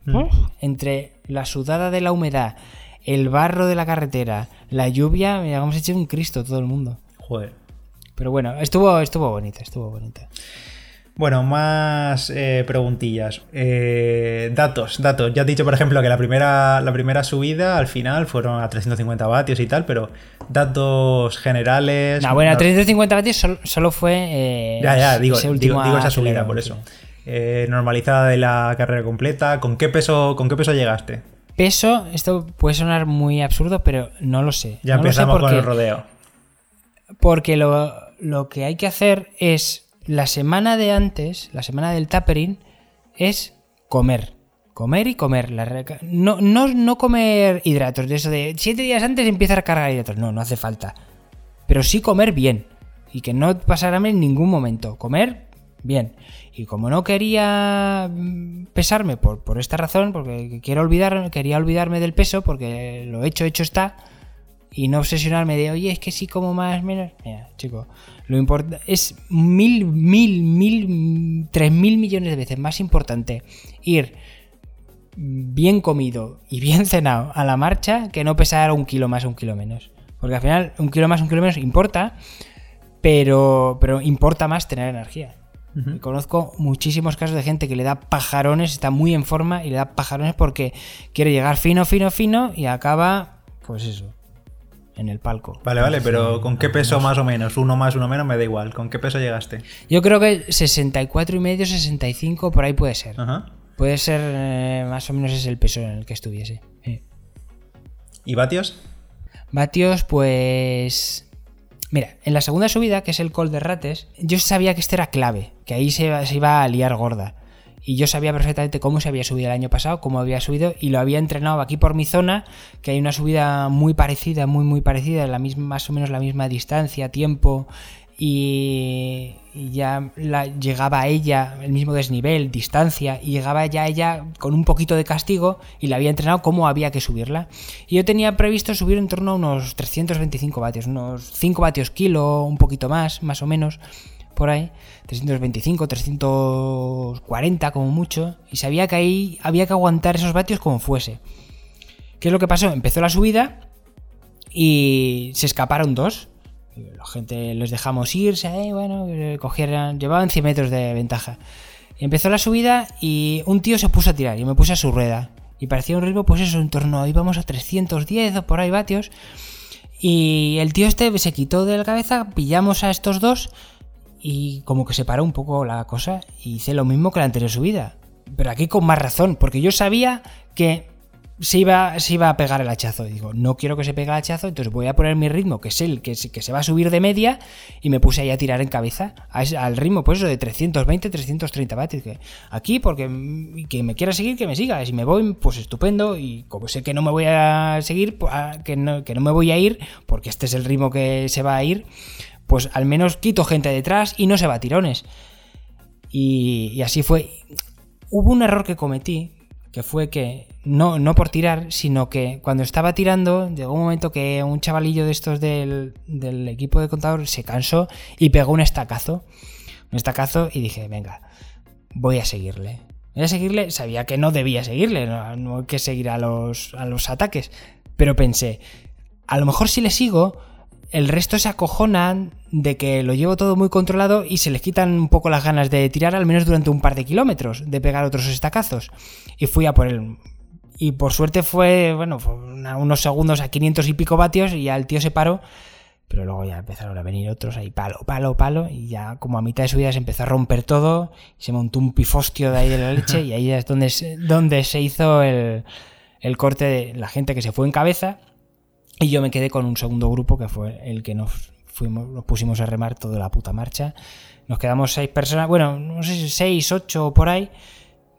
Entre la sudada de la humedad, el barro de la carretera, la lluvia, mira, hemos hecho un Cristo todo el mundo. Joder. Pero bueno, estuvo, estuvo bonita, estuvo bonita. Bueno, más eh, preguntillas. Eh, datos, datos. Ya he dicho, por ejemplo, que la primera, la primera subida al final fueron a 350 vatios y tal, pero datos generales. No, bueno, a no- 350 vatios solo, solo fue. eh, Ya, ya, digo, digo, digo esa subida, por eso. Normalizada de la carrera completa. ¿Con qué peso, con qué peso llegaste? Peso, esto puede sonar muy absurdo, pero no lo sé. Ya No lo sé empezamos con porque- el rodeo. Porque lo, lo que hay que hacer es la semana de antes, la semana del tapering, es comer. Comer y comer. La no, no, no comer hidratos, de eso de siete días antes empieza a cargar hidratos. No, no hace falta. Pero sí comer bien. Y que no hambre en ningún momento. Comer bien. Y como no quería mm, pesarme por, por esta razón, porque quiero olvidar, quería olvidarme del peso, porque lo hecho, hecho está, y no obsesionarme de, oye, es que sí como más, menos. Mira, chico, lo importante es mil, mil, mil, tres mil millones de veces más importante ir bien comido y bien cenado a la marcha que no pesar un kilo más o un kilo menos. Porque al final, un kilo más un kilo menos importa, pero, pero importa más tener energía. Conozco muchísimos casos de gente que le da pajarones, está muy en forma y le da pajarones porque quiere llegar fino, fino, fino y acaba, pues eso, en el palco. Vale, vale, pero ¿con qué peso más o menos? Uno más, uno menos, me da igual. ¿Con qué peso llegaste? Yo creo que 64 y medio, 65 por ahí puede ser. Ajá. Puede ser eh, más o menos es el peso en el que estuviese. Sí. ¿Y vatios? Vatios, pues. Mira, en la segunda subida, que es el col de rates, yo sabía que este era clave, que ahí se, se iba a liar gorda. Y yo sabía perfectamente cómo se había subido el año pasado, cómo había subido, y lo había entrenado aquí por mi zona, que hay una subida muy parecida, muy, muy parecida, la misma, más o menos la misma distancia, tiempo, y, ya la, llegaba ella el mismo desnivel, distancia, y llegaba ya ella con un poquito de castigo y la había entrenado cómo había que subirla. Y yo tenía previsto subir en torno a unos 325 vatios, unos 5 vatios kilo, un poquito más, más o menos, por ahí, 325, 340 como mucho, y sabía que ahí había que aguantar esos vatios como fuese. ¿Qué es lo que pasó? Empezó la subida y se escaparon dos. La gente les dejamos irse, eh, bueno, cogieran, llevaban 100 metros de ventaja. Empezó la subida y un tío se puso a tirar y me puse a su rueda. Y parecía un ritmo, pues eso, en torno, íbamos a 310 o por ahí vatios. Y el tío este se quitó de la cabeza, pillamos a estos dos y como que se paró un poco la cosa. Y hice lo mismo que la anterior subida. Pero aquí con más razón, porque yo sabía que se iba, iba a pegar el hachazo. Digo, no quiero que se pegue el hachazo, entonces voy a poner mi ritmo, que es el que se, va a subir de media, y me puse ahí a tirar en cabeza, al ritmo, pues eso, de 320, 330 vatios. Aquí, porque mm, que me quiera seguir, que me siga. Si me voy, pues estupendo. Y como sé que no me voy a seguir, pues, ah, que, no, me voy a ir, porque este es el ritmo que se va a ir, pues al menos quito gente detrás y no se va a tirones. Y así fue. Hubo un error que cometí, que fue que, no, no por tirar, sino que cuando estaba tirando, llegó un momento que un chavalillo de estos del, del equipo de contador se cansó y pegó un estacazo. Un estacazo y dije, venga, voy a seguirle. Voy a seguirle, sabía que no debía seguirle, no, no hay que seguir a los, a los ataques. Pero pensé, a lo mejor si le sigo, el resto se acojonan de que lo llevo todo muy controlado y se les quitan un poco las ganas de tirar al menos durante un par de kilómetros, de pegar otros estacazos. Y fui a por él. Y por suerte fue, bueno, fue una- unos segundos a 500 y pico vatios y ya el tío se paró. Pero luego ya empezaron a venir otros ahí, palo, palo, palo, y ya como a mitad de subida se empezó a romper todo, se montó un pifostio de ahí de la leche, y ahí es donde donde se hizo el, el corte de la gente que se fue en cabeza, y yo me quedé con un segundo grupo que fue el que nos fuimos, nos pusimos a remar toda la puta marcha. Nos quedamos seis personas, bueno, no sé si seis, ocho por ahí,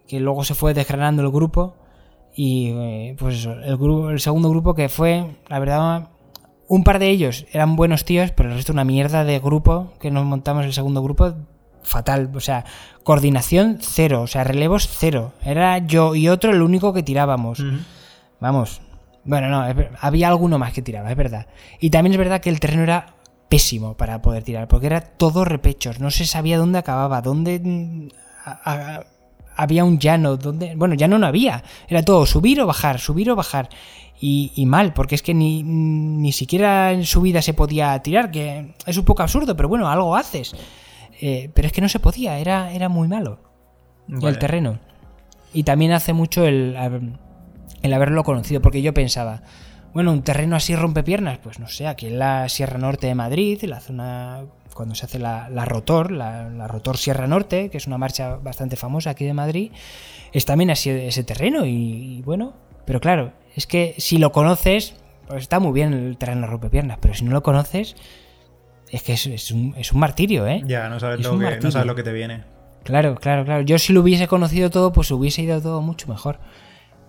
que luego se fue desgranando el grupo. Y eh, pues eso, el, grupo, el segundo grupo que fue, la verdad, un par de ellos eran buenos tíos, pero el resto una mierda de grupo que nos montamos el segundo grupo, fatal. O sea, coordinación cero, o sea, relevos cero. Era yo y otro el único que tirábamos. Vamos. Bueno, no, había alguno más que tiraba, es verdad. Y también es verdad que el terreno era pésimo para poder tirar, porque era todo repechos, no se sabía dónde acababa, dónde mm, a- a- había un llano, dónde, bueno, llano no había, era todo subir o bajar, subir o bajar. Y, y mal, porque es que ni, ni siquiera en subida se podía tirar, que es un poco absurdo, pero bueno, algo haces. Eh, pero es que no se podía, era, era muy malo Vale. el terreno. Y también hace mucho el, el haberlo conocido, porque yo pensaba, bueno, un terreno así rompe piernas, pues no sé, aquí en la Sierra Norte de Madrid, en la zona cuando se hace la, la Rotor, la, la Rotor Sierra Norte, que es una marcha bastante famosa aquí de Madrid, es también así ese terreno y, y bueno, pero claro, es que si lo conoces, pues está muy bien el terreno rompe piernas, pero si no lo conoces, es que es, es un, es un martirio, ¿eh? Ya, no sabes, lo que, no sabes lo que te viene. Claro, claro, claro. Yo si lo hubiese conocido todo, pues hubiese ido todo mucho mejor.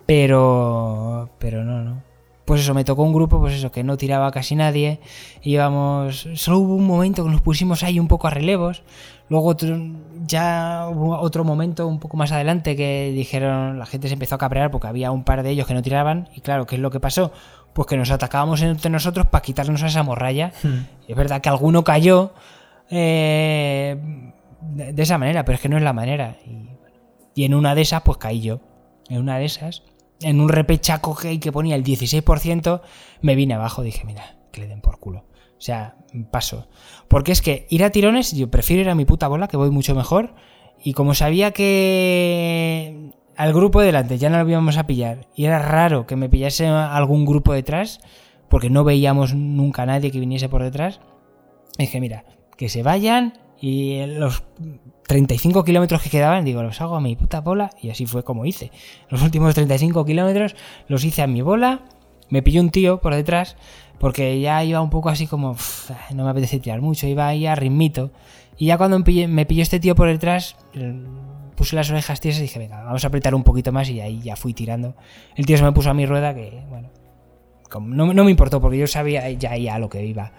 Pero. Pero no, no. Pues eso, me tocó un grupo, pues eso, que no tiraba casi nadie. Íbamos. Solo hubo un momento que nos pusimos ahí un poco a relevos. Luego otro- ya hubo otro momento un poco más adelante que dijeron, la gente se empezó a cabrear porque había un par de ellos que no tiraban. Y claro, ¿qué es lo que pasó? Pues que nos atacábamos entre nosotros para quitarnos a esa morralla. Es verdad que alguno cayó eh, de, de esa manera, pero es que no es la manera. Y, y en una de esas, pues caí yo. En una de esas, en un repechaco que, que ponía el 16%, me vine abajo. Dije, mira, que le den por culo. O sea, paso. Porque es que ir a tirones, yo prefiero ir a mi puta bola, que voy mucho mejor. Y como sabía que al grupo de delante ya no lo íbamos a pillar, y era raro que me pillase algún grupo detrás, porque no veíamos nunca a nadie que viniese por detrás, dije, mira, que se vayan y los 35 kilómetros que quedaban, digo, los hago a mi puta bola y así fue como hice. Los últimos 35 kilómetros los hice a mi bola, me pilló un tío por detrás porque ya iba un poco así como, "Uf, no me apetece tirar mucho, iba ahí a ritmito. Y ya cuando me pillé- me pilló este tío por detrás, el- puse las orejas tiesas y dije, venga, vamos a apretar un poquito más y ahí ya fui tirando. El tío se me puso a mi rueda que, bueno, no, no me importó porque yo sabía ya, ya lo que iba.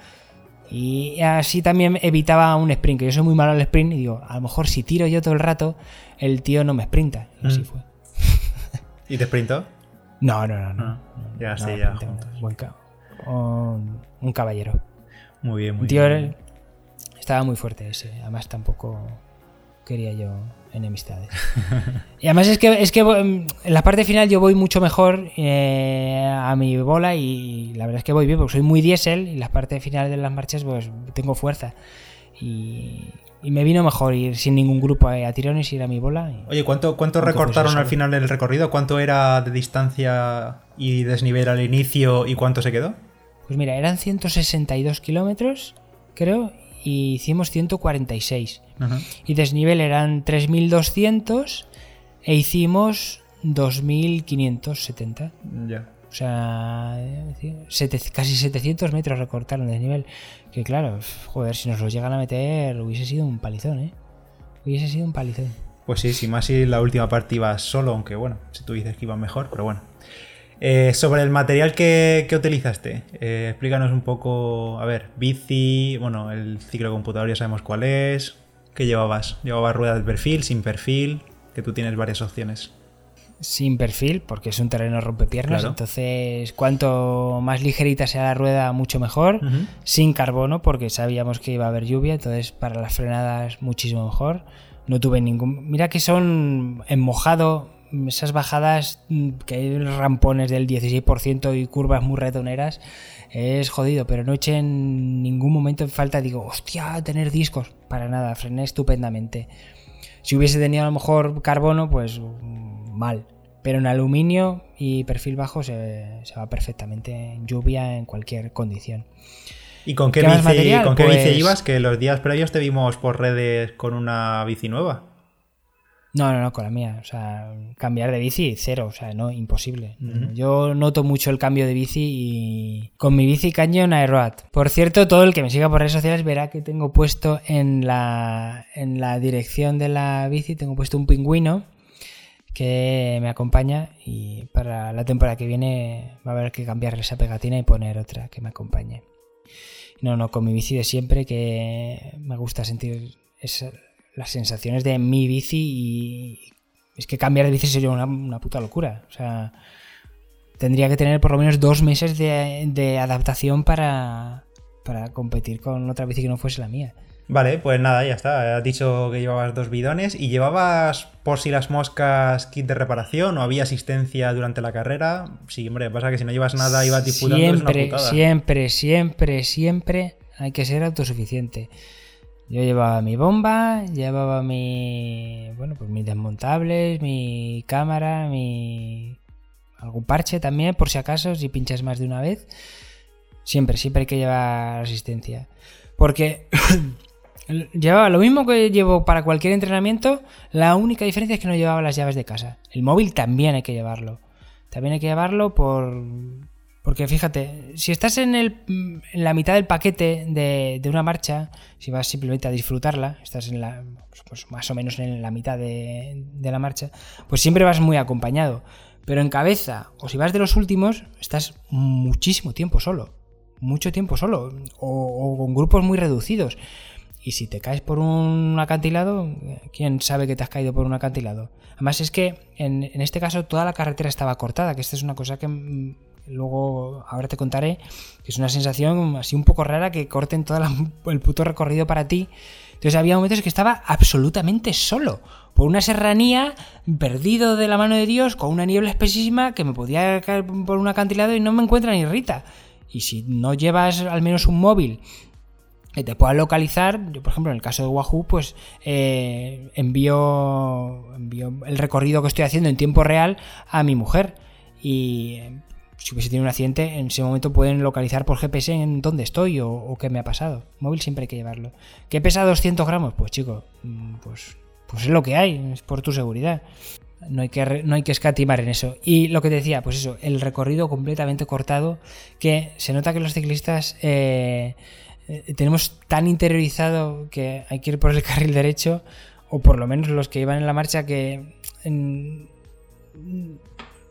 Y así también evitaba un sprint, que yo soy muy malo al sprint y digo, a lo mejor si tiro yo todo el rato, el tío no me sprinta. Y así Mm. fue. ¿Y te sprintó? No, no, no. no. Ah, ya, No, sí, no, ya, buen ca- un, un caballero. Muy bien, muy Un tío bien. estaba muy fuerte ese. Además tampoco quería yo enemistades. y además es que, es que mm, en la parte final yo voy mucho mejor eh, a mi bola y la verdad es que voy bien porque soy muy diésel y en la parte final de las marchas pues tengo fuerza. Y, y me vino mejor ir sin ningún grupo a, a tirones, ir a mi bola. y- Oye, ¿cuánto, cuánto recortaron al final del recorrido? ¿Cuánto era de distancia y desnivel al inicio y cuánto se quedó? Pues mira, eran 162 kilómetros, creo, y hicimos 146. Ajá. Y desnivel eran 3200 e hicimos 2570. Ya. O sea, eh, sete- casi 700 metros recortaron desnivel. Que claro, joder, si nos lo llegan a meter hubiese sido un palizón, ¿eh? Hubiese sido un palizón. Pues sí, sí, más si la última parte ibas solo, aunque bueno, si tú dices que iba mejor, pero bueno. Eh, sobre el material que, que utilizaste, eh, explícanos un poco, a ver, bici, bueno, el ciclo computador ya sabemos cuál es, ¿qué llevabas? ¿Llevabas ruedas de perfil, sin perfil? Que tú tienes varias opciones. Sin perfil, porque es un terreno rompepiernas. Claro. Entonces, cuanto más ligerita sea la rueda, mucho mejor. Sin carbono porque sabíamos que iba a haber lluvia, entonces para las frenadas muchísimo mejor. No tuve ningún... Mira que son en mojado, esas bajadas mm, que hay rampones del 16% y curvas muy retoneras, es jodido, pero no eché en ningún momento en falta, digo, hostia, tener discos, para nada, frené estupendamente. Si hubiese tenido a lo mejor carbono, pues mm, mal. Pero en aluminio y perfil bajo se, se va perfectamente en lluvia, en cualquier condición. ¿Y con qué, ¿Qué más bici, material? con qué bici Pues- ibas? Que los días previos te vimos por redes con una bici nueva. No, no, no, con la mía. O sea, cambiar de bici, cero. O sea, no, imposible. Yo noto mucho el cambio de bici y con mi bici Canyon Aeroad. Por cierto, todo el que me siga por redes sociales verá que tengo puesto en la, en la dirección de la bici, tengo puesto un pingüino que me acompaña y para la temporada que viene va a haber que cambiarle esa pegatina y poner otra que me acompañe. No, no, con mi bici de siempre que me gusta sentir esa- las sensaciones de mi bici y es que cambiar de bici sería una, una puta locura. O sea, tendría que tener por lo menos dos meses de, de adaptación para, para competir con otra bici que no fuese la mía. Vale, pues nada, ya está. Has dicho que llevabas dos bidones y llevabas por si las moscas kit de reparación o había asistencia durante la carrera. Sí, hombre, pasa que si no llevas nada y vas disputando es una Siempre, putada. siempre, siempre, siempre hay que ser autosuficiente. Yo llevaba mi bomba, llevaba mi, bueno, pues mis desmontables, mi cámara, mi algún parche también, por si acaso, si pinchas más de una vez. Siempre, siempre hay que llevar asistencia. Porque llevaba lo mismo que llevo para cualquier entrenamiento, la única diferencia es que no llevaba las llaves de casa. El móvil también hay que llevarlo. También hay que llevarlo por... Porque fíjate, si estás en, el, en la mitad del paquete de, de una marcha, si vas simplemente a disfrutarla, estás en la, pues más o menos en la mitad de, de la marcha, pues siempre vas muy acompañado. Pero en cabeza, o si vas de los últimos, estás muchísimo tiempo solo. Mucho tiempo solo. O, o con grupos muy reducidos. Y si te caes por un acantilado, ¿quién sabe que te has caído por un acantilado? Además es que en, en este caso toda la carretera estaba cortada, que esta es una cosa que mm, luego ahora te contaré, que es una sensación así un poco rara que corten todo el puto recorrido para ti. Entonces había momentos que estaba absolutamente solo, por una serranía, perdido de la mano de Dios, con una niebla espesísima que me podía caer por un acantilado y no me encuentra ni Rita. Y si no llevas al menos un móvil que te pueda localizar, yo por ejemplo en el caso de Wahoo, pues eh, envío, envío el recorrido que estoy haciendo en tiempo real a mi mujer y si hubiese tenido un accidente en ese momento pueden localizar por GPS en dónde estoy o, qué me ha pasado. Móvil siempre hay que llevarlo. ¿Qué pesa 200 gramos? Pues chico, mm, pues, pues es lo que hay, es por tu seguridad. No hay, que, no hay que escatimar en eso. Y lo que te decía, pues eso, el recorrido completamente cortado, que se nota que los ciclistas eh, eh, tenemos tan interiorizado que hay que ir por el carril derecho, o por lo menos los que iban en la marcha, que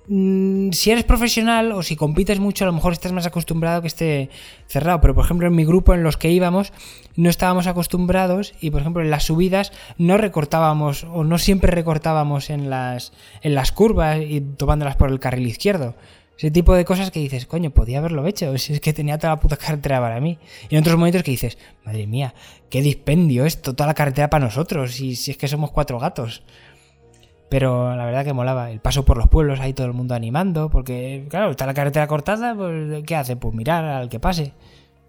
si eres profesional o si compites mucho, a lo mejor estás más acostumbrado que esté cerrado. Pero, por ejemplo, en mi grupo en los que íbamos, no estábamos acostumbrados y, por ejemplo, en las subidas no recortábamos o no siempre recortábamos en las, en las curvas y tomándolas por el carril izquierdo. Ese tipo de cosas que dices, coño, podía haberlo hecho, si es que tenía toda la puta carretera para mí. Y en otros momentos que dices, madre mía, qué dispendio esto, toda la carretera para nosotros, y si es que somos cuatro gatos. Pero la verdad que molaba. El paso por los pueblos, ahí todo el mundo animando, porque, claro, está la carretera cortada, pues, ¿qué hace? Pues mirar al que pase.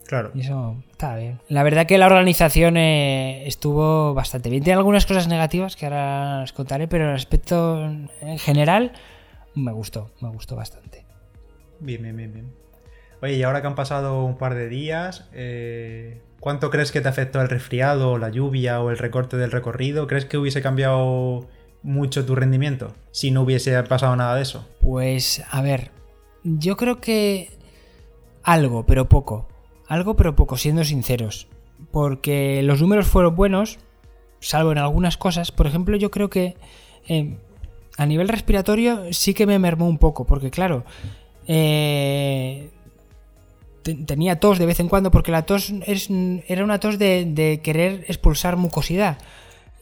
Claro. Y eso está bien. La verdad que la organización eh, estuvo bastante bien. Tiene algunas cosas negativas que ahora os contaré, pero el aspecto en general me gustó, me gustó bastante. Bien, bien, bien, bien. Oye, y ahora que han pasado un par de días, eh, ¿cuánto crees que te afectó el resfriado, la lluvia o el recorte del recorrido? ¿Crees que hubiese cambiado mucho tu rendimiento si no hubiese pasado nada de eso? Pues, a ver, yo creo que algo, pero poco. Algo, pero poco, siendo sinceros. Porque los números fueron buenos, salvo en algunas cosas. Por ejemplo, yo creo que eh, a nivel respiratorio sí que me mermó un poco, porque claro, eh, tenía tos de vez en cuando, porque la tos es, era una tos de, de, querer expulsar mucosidad.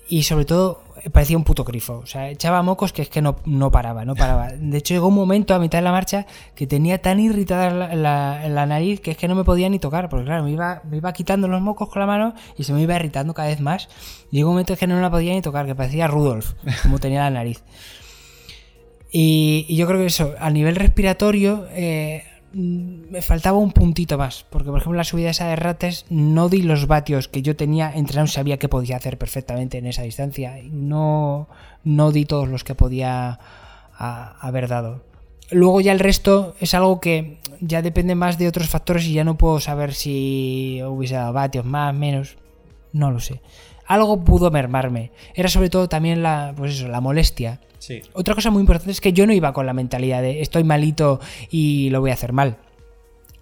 Y sobre todo parecía un puto grifo. O sea, echaba mocos que es que no, no paraba, no paraba. De hecho, llegó un momento a mitad de la marcha que tenía tan irritada la, la, nariz que es que no me podía ni tocar. Porque claro, me iba, me iba quitando los mocos con la mano y se me iba irritando cada vez más. Llegó un momento en que no la podía ni tocar, que parecía Rudolf, como tenía la nariz. Y, y, yo creo que eso, a nivel respiratorio, eh, me faltaba un puntito más. Porque, por ejemplo, la subida esa de Rates no di los vatios que yo tenía entrenado, sabía que podía hacer perfectamente en esa distancia. No, no di todos los que podía haber dado. Luego ya el resto es algo que ya depende más de otros factores y ya no puedo saber si hubiese dado vatios más, menos. No lo sé. Algo pudo mermarme. Era sobre todo también la, pues eso, la molestia. Otra cosa muy importante es que yo no iba con la mentalidad de estoy malito y lo voy a hacer mal.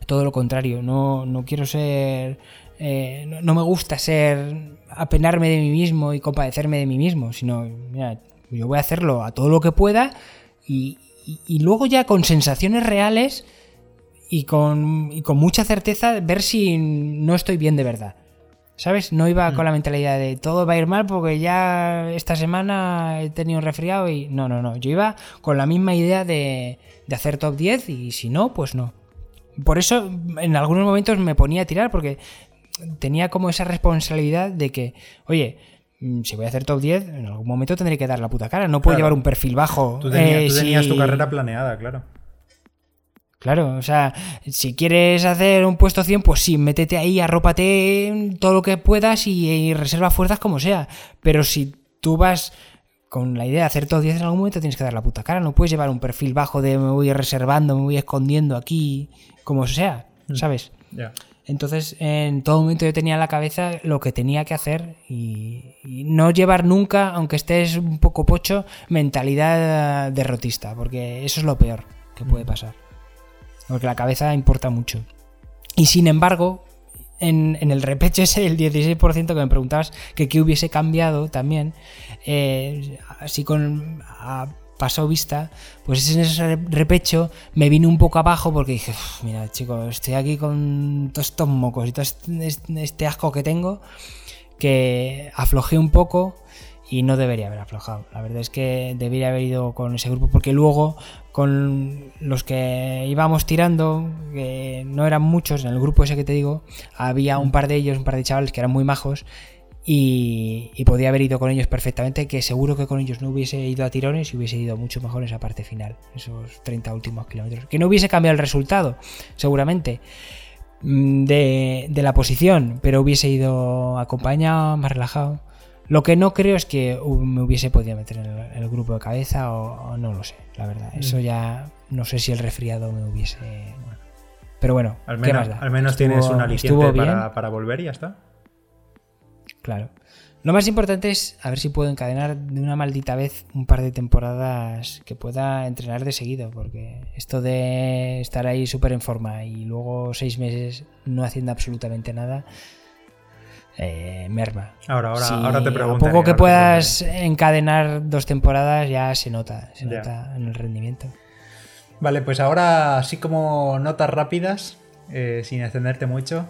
Todo lo contrario, no, no quiero ser. eh, no, no me gusta ser. apenarme de mí mismo y compadecerme de mí mismo, sino, yo voy a hacerlo a todo lo que pueda y, y- y luego ya con sensaciones reales y con, y con mucha certeza ver si no estoy bien de verdad. ¿Sabes? No iba con la mentalidad de todo va a ir mal porque ya esta semana he tenido un resfriado y. No, no, no. Yo iba con la misma idea de, de hacer top 10 y si no, pues no. Por eso en algunos momentos me ponía a tirar porque tenía como esa responsabilidad de que, oye, mm, si voy a hacer top 10, en algún momento tendré que dar la puta cara. No puedo Claro. llevar un perfil bajo. Tú tenías, eh, tú tenías tu carrera planeada, claro. Claro, o sea, si quieres hacer un puesto 100, pues sí, métete ahí, arrópate todo lo que puedas y, y reserva fuerzas como sea. Pero si tú vas con la idea de hacer todo 10 en algún momento, tienes que dar la puta cara. No puedes llevar un perfil bajo de me voy reservando, me voy escondiendo aquí, como sea, ¿sabes? Ya. Entonces, en todo momento yo tenía en la cabeza lo que tenía que hacer y, y no llevar nunca, aunque estés un poco pocho, mentalidad derrotista, porque eso es lo peor que puede pasar. Porque la cabeza importa mucho. Y sin embargo, en, el repecho ese del 16% que me preguntabas que qué hubiese cambiado también, eh, así con a paso vista, pues en ese repecho me vine un poco abajo porque dije, "Uf, mira chicos, estoy aquí con todos estos mocos y todo este asco que tengo, que aflojé un poco y no debería haber aflojado. La verdad es que debería haber ido con ese grupo porque luego con los que íbamos tirando, que no eran muchos, en el grupo ese que te digo, había un par de ellos, un par de chavales que eran muy majos y, y podía haber ido con ellos perfectamente, que seguro que con ellos no hubiese ido a tirones y hubiese ido mucho mejor en esa parte final, esos 30 últimos kilómetros. Que no hubiese cambiado el resultado, seguramente, mm, de, de la posición, pero hubiese ido acompañado, más relajado. Lo que no creo es que me hubiese podido meter en el, en el grupo de cabeza o, o no lo sé, la verdad. Eso ya no sé si el resfriado me hubiese... bueno. Pero bueno, Al ¿qué menos, más da? al menos Estuvo- tienes un aliciente para, para volver y ya está. Claro. Lo más importante es a ver si puedo encadenar de una maldita vez un par de temporadas que pueda entrenar de seguido, porque esto de estar ahí súper en forma y luego seis meses no haciendo absolutamente nada, eh, merma. Ahora, ahora, Si ahora te pregunto. poco que puedas encadenar dos temporadas ya se nota, se nota en el rendimiento. Vale, pues ahora, así como notas rápidas, eh, sin extenderte mucho,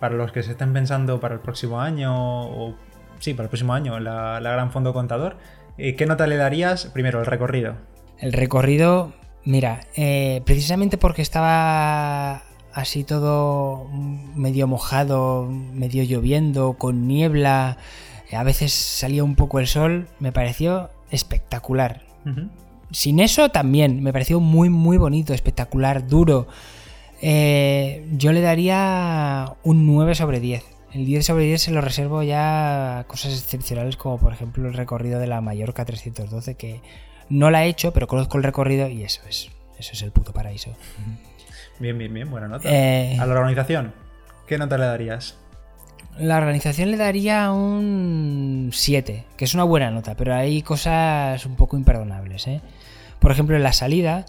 para los que se estén pensando para el próximo año, o sí, para el próximo año, la, la gran fondo contador, eh, ¿qué nota le darías? Primero, el recorrido. El recorrido, mira, eh, precisamente porque estaba así todo medio mojado, medio lloviendo, con niebla, a veces salía un poco el sol, me pareció espectacular. Sin eso también, me pareció muy, muy bonito, espectacular, duro. Eh, yo le daría un 9 sobre 10. El 10 sobre 10 se lo reservo ya a cosas excepcionales como por ejemplo el recorrido de la Mallorca 312 que no la he hecho pero conozco el recorrido y eso es, eso es el puto paraíso. Bien, bien, bien, buena nota. Eh, A la organización, ¿qué nota le darías? La organización le daría un 7, que es una buena nota, pero hay cosas un poco imperdonables. ¿eh? Por ejemplo, en la salida,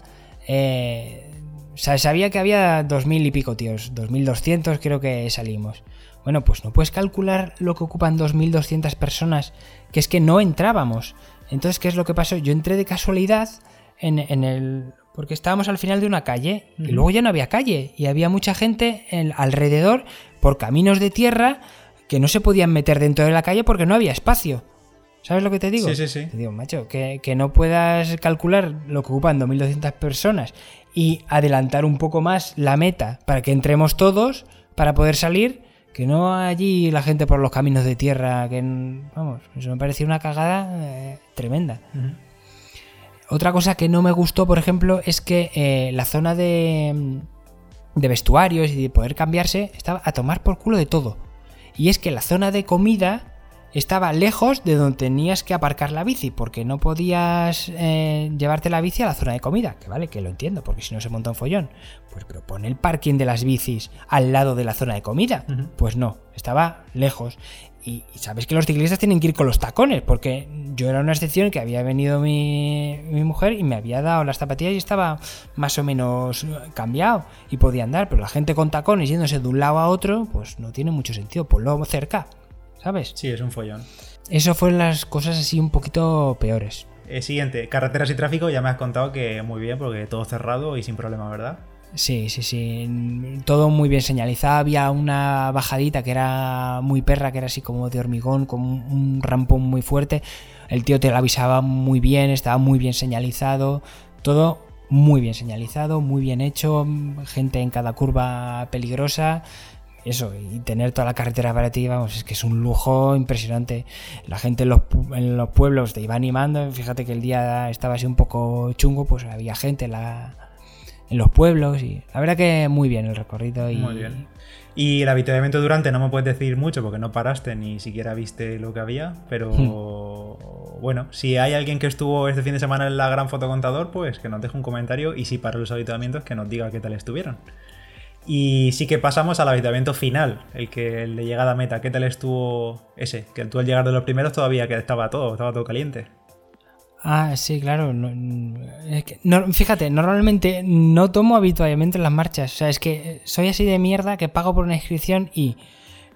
eh, sa- sabía que había 2.000 y pico tíos, 2.200 creo que salimos. Bueno, pues no puedes calcular lo que ocupan 2.200 personas, que es que no entrábamos. Entonces, ¿qué es lo que pasó? Yo entré de casualidad en, en el... Porque estábamos al final de una calle y luego ya no había calle y había mucha gente en- alrededor por caminos de tierra que no se podían meter dentro de la calle porque no había espacio. ¿Sabes lo que te digo? Sí, sí, sí. Te digo, macho, que, que no puedas calcular lo que ocupan 2.200 personas y adelantar un poco más la meta para que entremos todos para poder salir, que no allí la gente por los caminos de tierra, que vamos, eso me pareció una cagada eh, tremenda. Otra cosa que no me gustó, por ejemplo, es que eh, la zona de, de vestuarios y de poder cambiarse estaba a tomar por culo de todo. Y es que la zona de comida estaba lejos de donde tenías que aparcar la bici, porque no podías eh, llevarte la bici a la zona de comida, que vale, que lo entiendo, porque si no se monta un follón. Pues pero pon el parking de las bicis al lado de la zona de comida. Pues no, estaba lejos. Y, sabes que los ciclistas tienen que ir con los tacones, porque yo era una excepción que había venido mi, mi, mujer y me había dado las zapatillas y estaba más o menos cambiado y podía andar, pero la gente con tacones yéndose de un lado a otro, pues no tiene mucho sentido, ponlo cerca. ¿sabes? Sí, es un follón. Eso fueron las cosas así un poquito peores. Eh, siguiente, carreteras y tráfico, ya me has contado que muy bien, porque todo cerrado y sin problema, ¿verdad? Sí, sí, sí. Todo muy bien señalizado. Había una bajadita que era muy perra, que era así como de hormigón, con un rampón muy fuerte. El tío te la avisaba muy bien, estaba muy bien señalizado. Todo muy bien señalizado, muy bien hecho. Gente en cada curva peligrosa eso, y tener toda la carretera para ti, vamos, es que es un lujo impresionante. La gente en los, en los pueblos te iba animando, fíjate que el día estaba así un poco chungo, pues había gente en, la, en los pueblos y la verdad que muy bien el recorrido. Y, muy bien. Y el avituallamiento durante no me puedes decir mucho porque no paraste ni siquiera viste lo que había, pero hmm. bueno, si hay alguien que estuvo este fin de semana en la Gran Fotocontador, pues que nos deje un comentario y si para los avituallamientos que nos diga qué tal estuvieron. Y sí que pasamos al habitamiento final, el que el de llegada a meta. ¿Qué tal estuvo ese? Que tú al llegar de los primeros todavía que estaba todo, estaba todo caliente. Ah, sí, claro. fíjate, normalmente no tomo habitualmente las marchas. O sea, es que soy así de mierda que pago por una inscripción y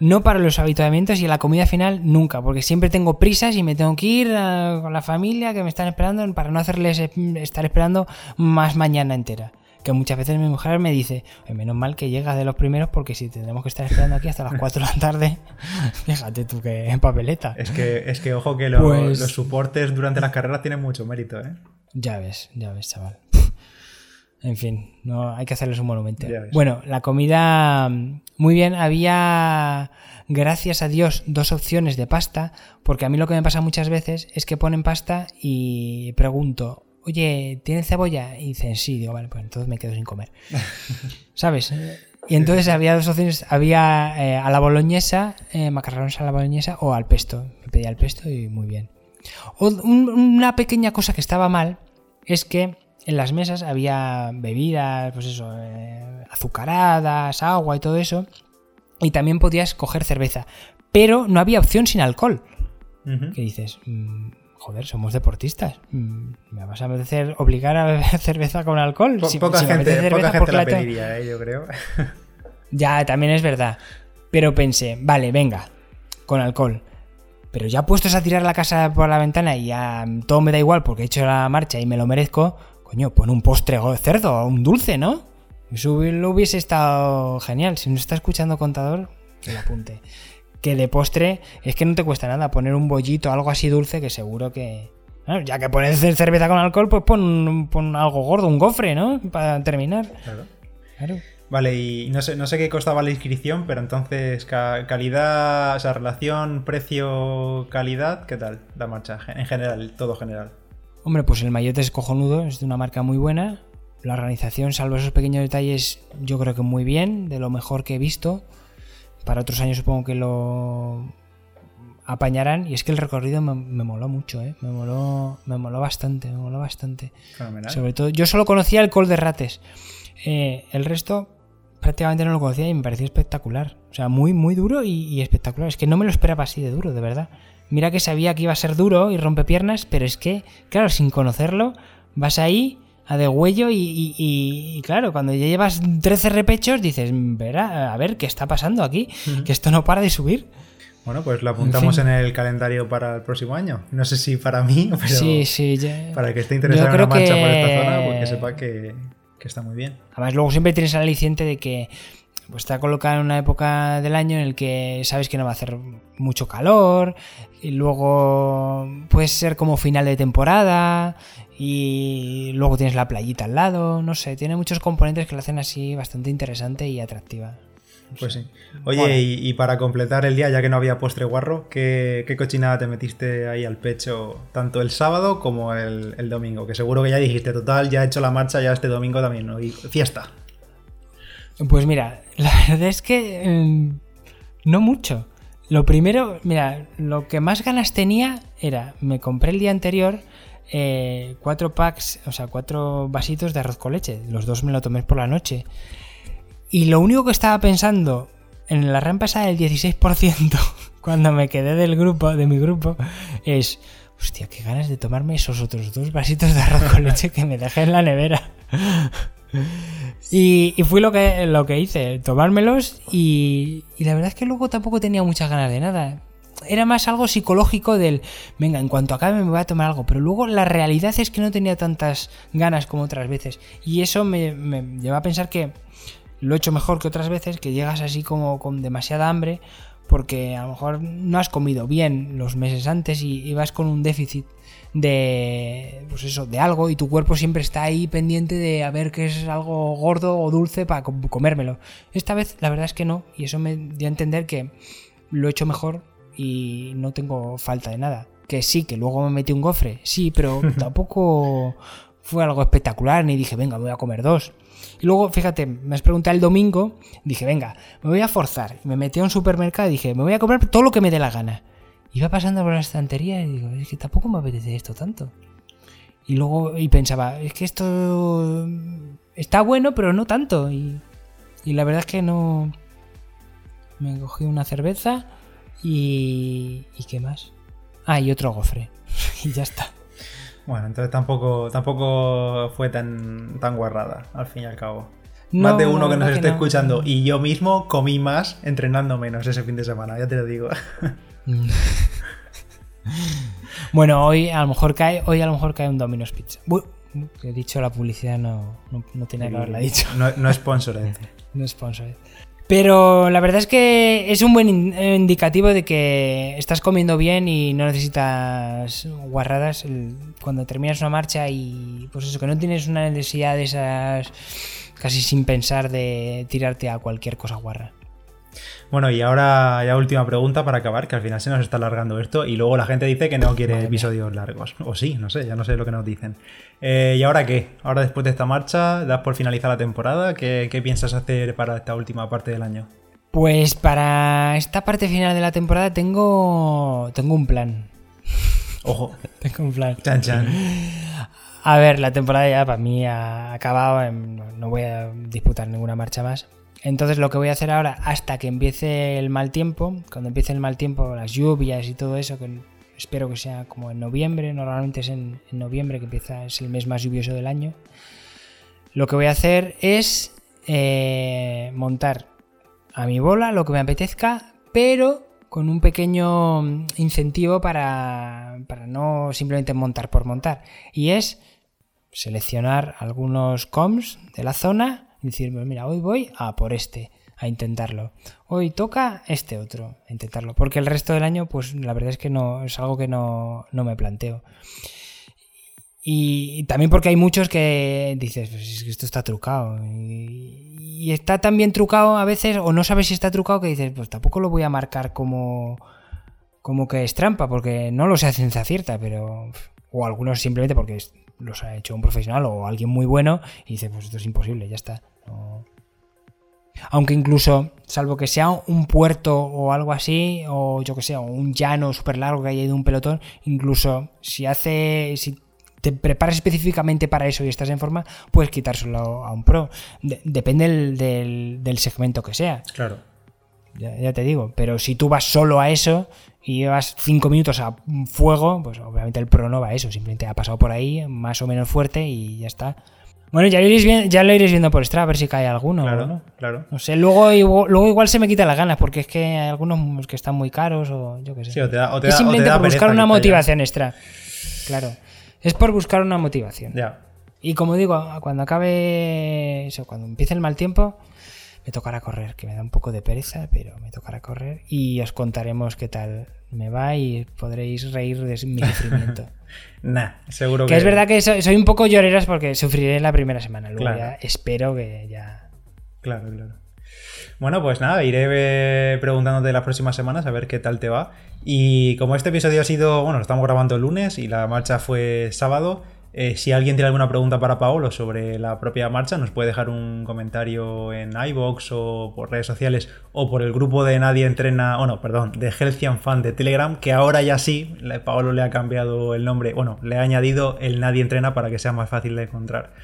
no para los habituamientos y la comida final nunca, porque siempre tengo prisas y me tengo que ir ah, con la familia que me están esperando para no hacerles estar esperando más mañana entera que muchas veces mi mujer me dice, menos mal que llegas de los primeros porque si tendremos que estar esperando aquí hasta las 4 de la tarde, fíjate tú que en papeleta. Es que, es que ojo que pues los soportes durante las carreras tienen mucho mérito, ¿eh? Ya ves, ya ves, chaval. En fin, no hay que hacerles un monumento. Bueno, la comida muy bien, había gracias a Dios dos opciones de pasta, porque a mí lo que me pasa muchas veces es que ponen pasta y pregunto, oye, ¿tienen cebolla? Y dicen, sí, digo, vale, pues entonces me quedo sin comer. ¿Sabes? Y entonces había dos opciones, había eh, a la boloñesa, eh, macarrones a la boloñesa o al pesto. Me pedía el pesto y muy bien. una pequeña cosa que estaba mal es que en las mesas había bebidas, pues eso, eh, azucaradas, agua y todo eso. Y también podías coger cerveza. Pero no había opción sin alcohol. ¿Qué dices? Mm, joder, somos deportistas. Mm, ¿Me vas a hacer obligar a beber cerveza con alcohol? poca gente, poca gente la pediría, eh, yo creo. ya, también es verdad. Pero pensé, vale, venga, con alcohol. Pero ya puestos a tirar la casa por la ventana y ya todo me da igual porque he hecho la marcha y me lo merezco, coño, pon un postre de cerdo, un dulce, ¿no? Eso lo hubiese estado genial. Si no está escuchando contador, que lo apunte que de postre es que no te cuesta nada poner un bollito, algo así dulce, que seguro que... ya que pones cerveza con alcohol, pues pon, algo gordo, un gofre, ¿no? Para terminar. Claro. claro. Vale, y no sé, no sé qué costaba la inscripción, pero entonces calidad, o sea, relación precio-calidad, ¿qué tal la marcha? En general, todo general. Hombre, pues el maillot es cojonudo, es de una marca muy buena. La organización, salvo esos pequeños detalles, yo creo que muy bien, de lo mejor que he visto. Para otros años supongo que lo apañarán. Y es que el recorrido me, moló mucho, ¿eh? Me moló, me moló bastante, me moló bastante. Sobre todo, yo solo conocía el Col de Rates. Eh, el resto prácticamente no lo conocía y me pareció espectacular. O sea, muy, muy duro y, espectacular. Es que no me lo esperaba así de duro, de verdad. Mira que sabía que iba a ser duro y rompe piernas, pero es que, claro, sin conocerlo, vas ahí a de huello y, claro, cuando ya llevas 13 repechos dices, verá, a ver qué está pasando aquí, que esto no para de subir. Bueno, pues lo apuntamos en, el calendario para el próximo año. No sé si para mí, pero sí, sí, para el que esté interesado en una marcha por esta zona, porque sepa que, que, está muy bien. Además, luego siempre tienes el aliciente de que pues, está colocado en una época del año en el que sabes que no va a hacer mucho calor, y luego puede ser como final de temporada, y luego tienes la playita al lado, no sé, tiene muchos componentes que lo hacen así bastante interesante y atractiva. pues sí. Oye, y, para completar el día, ya que no había postre guarro, ¿qué, cochinada te metiste ahí al pecho tanto el sábado como el, domingo? Que seguro que ya dijiste, total, ya he hecho la marcha, ya este domingo también, ¿no? Y fiesta. Pues mira, la verdad es que em, no mucho. Lo primero, mira, lo que más ganas tenía era, me compré el día anterior eh, cuatro packs, o sea, cuatro vasitos de arroz con leche. Los dos me lo tomé por la noche. Y lo único que estaba pensando en la rampa del 16%, cuando me quedé del grupo, de mi grupo, es, hostia, qué ganas de tomarme esos otros dos vasitos de arroz con leche que me dejé en la nevera. Y, fui lo que, lo que hice, tomármelos y, la verdad es que luego tampoco tenía muchas ganas de nada. Era más algo psicológico del, venga, en cuanto acabe me voy a tomar algo, pero luego la realidad es que no tenía tantas ganas como otras veces. Y eso me, me lleva a pensar que lo he hecho mejor que otras veces, que llegas así como con demasiada hambre, porque a lo mejor no has comido bien los meses antes y, y vas con un déficit de pues eso, de algo y tu cuerpo siempre está ahí pendiente de a ver qué es algo gordo o dulce para comérmelo. Esta vez la verdad es que no y eso me dio a entender que lo he hecho mejor y no tengo falta de nada. Que sí, que luego me metí un gofre, sí, pero tampoco fue algo espectacular ni dije, venga, voy a comer dos. Y luego, fíjate, me has preguntado el domingo, dije, venga, me voy a forzar. Me metí a un supermercado y dije, me voy a comer todo lo que me dé la gana iba pasando por la estantería y digo, es que tampoco me apetece esto tanto. Y luego y pensaba, es que esto está bueno, pero no tanto. Y, la verdad es que no. Me cogí una cerveza y. ¿Y qué más? Ah, y otro gofre. y ya está. Bueno, entonces tampoco, tampoco fue tan, tan guarrada, al fin y al cabo. más de uno que nos esté escuchando. Y yo mismo comí más entrenando menos ese fin de semana, ya te lo digo. bueno, hoy a lo mejor cae, hoy a lo mejor cae un Domino's Pizza. he dicho la publicidad, no, no, tiene que haberla dicho. No, no es sponsor. no es. Pero la verdad es que es un buen indicativo de que estás comiendo bien y no necesitas guarradas cuando terminas una marcha y pues eso, que no tienes una necesidad de esas casi sin pensar de tirarte a cualquier cosa guarra. Bueno, y ahora ya última pregunta para acabar, que al final se nos está alargando esto y luego la gente dice que no quiere episodios largos. O sí, no sé, ya no sé lo que nos dicen. Eh, ¿Y ahora qué? Ahora después de esta marcha, das por finalizar la temporada, ¿qué, piensas hacer para esta última parte del año? Pues para esta parte final de la temporada tengo, tengo un plan. Ojo. tengo un plan. Chan, chan. A ver, la temporada ya para mí ha acabado, em, no voy a disputar ninguna marcha más. Entonces lo que voy a hacer ahora, hasta que empiece el mal tiempo, cuando empiece el mal tiempo, las lluvias y todo eso, que espero que sea como en noviembre, normalmente es en, noviembre que empieza, es el mes más lluvioso del año, lo que voy a hacer es eh, montar a mi bola lo que me apetezca, pero con un pequeño incentivo para, para no simplemente montar por montar. Y es seleccionar algunos coms de la zona y decir, pues mira, hoy voy a por este, a intentarlo. Hoy toca este otro, a intentarlo. Porque el resto del año, pues la verdad es que no es algo que no, me planteo. Y, también porque hay muchos que dices, pues es que esto está trucado. Y, está tan bien trucado a veces, o no sabes si está trucado, que dices, pues tampoco lo voy a marcar como, como que es trampa, porque no lo sé a ciencia cierta, pero. O algunos simplemente porque los ha hecho un profesional o alguien muy bueno y dice, pues esto es imposible, ya está. Aunque incluso, salvo que sea un puerto o algo así, o yo que sé, un llano súper largo que haya de un pelotón, incluso si hace. Si te preparas específicamente para eso y estás en forma, puedes quitárselo a un pro. depende del, segmento que sea. Claro. Ya, ya, te digo, pero si tú vas solo a eso y llevas 5 minutos a fuego, pues obviamente el pro no va a eso, simplemente ha pasado por ahí más o menos fuerte y ya está. Bueno, ya lo iréis, viendo, ya lo iréis viendo por Strava a ver si cae alguno. Claro, ¿no? claro. No sé, luego, luego igual se me quita las ganas porque es que hay algunos que están muy caros o yo qué sé. Sí, o te da, o te es simplemente por buscar una motivación extra. Claro. Es por buscar una motivación. Ya. Y como digo, cuando acabe eso, cuando empiece el mal tiempo, me tocará correr, que me da un poco de pereza, pero me tocará correr y os contaremos qué tal me va y podréis reír de mi sufrimiento. nah, seguro que. Que es verdad que soy, un poco lloreras porque sufriré la primera semana. Luego ya espero que ya. Claro, claro. Bueno, pues nada, iré preguntándote las próximas semanas a ver qué tal te va. Y como este episodio ha sido, bueno, lo estamos grabando el lunes y la marcha fue sábado, Eh, si alguien tiene alguna pregunta para Paolo sobre la propia marcha, nos puede dejar un comentario en iBox o por redes sociales o por el grupo de Nadie Entrena, o no, perdón, de Healthian Fan de Telegram, que ahora ya sí, Paolo le ha cambiado el nombre, bueno, le ha añadido el Nadie Entrena para que sea más fácil de encontrar.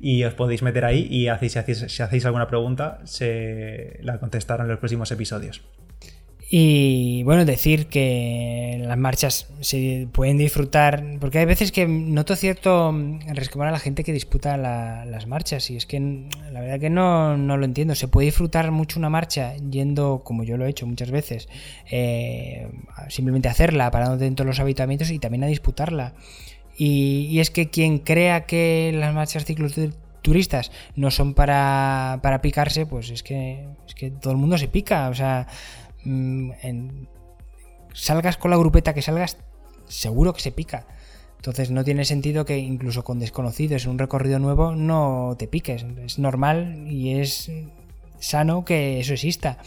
Y os podéis meter ahí y si, hacéis, si hacéis alguna pregunta, se la contestarán en los próximos episodios. Y bueno, decir que las marchas se pueden disfrutar, porque hay veces que noto cierto resquemor a la gente que disputa las marchas, y es que la verdad que no, lo entiendo. Se puede disfrutar mucho una marcha yendo, como yo lo he hecho muchas veces, eh, simplemente hacerla, parándote dentro de los habitamientos y también a disputarla. Y, y es que quien crea que las marchas cicloturistas no son para, para picarse, pues es que, es que todo el mundo se pica, o sea Mm, salgas con la grupeta que salgas, seguro que se pica. Entonces no tiene sentido que incluso con desconocidos en un recorrido nuevo no te piques. Es normal y es sano que eso exista.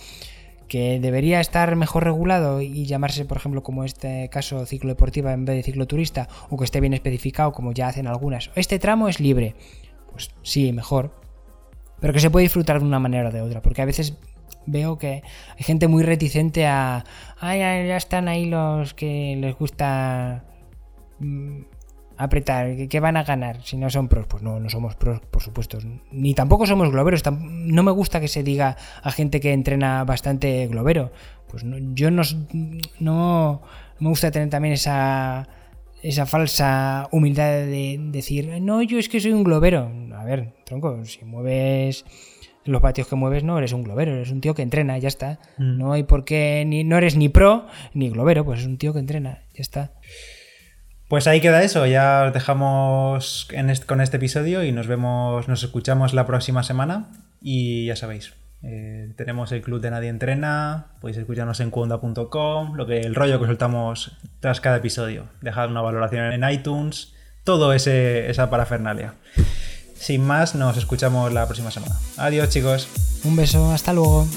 Que debería estar mejor regulado y llamarse, por ejemplo, como este caso ciclo deportiva en vez de ciclo turista, o que esté bien especificado, como ya hacen algunas. Este tramo es libre. Pues sí, mejor. Pero que se puede disfrutar de una manera o de otra. Porque a veces veo que hay gente muy reticente a. Ay, ya están ahí los que les gusta mm, apretar. ¿Qué van a ganar si no son pros? Pues no, no somos pros, por supuesto. Ni tampoco somos globeros. No me gusta que se diga a gente que entrena bastante globero. Pues yo no, no me gusta tener también esa falsa humildad de decir, no, yo es que soy un globero. A ver, tronco, si mueves los patios que mueves no eres un globero, eres un tío que entrena, ya está. Mm. No hay por qué, ni, no eres ni pro ni globero, pues es un tío que entrena, ya está. Pues ahí queda eso, ya os dejamos con este episodio y nos vemos, nos escuchamos la próxima semana y ya sabéis, eh, tenemos el club de Nadie Entrena, podéis escucharnos en cuonda.com, lo que el rollo que soltamos tras cada episodio. Dejad una valoración en iTunes, todo ese, esa parafernalia. Sin más, nos escuchamos la próxima semana. Adiós chicos. Un beso, hasta luego.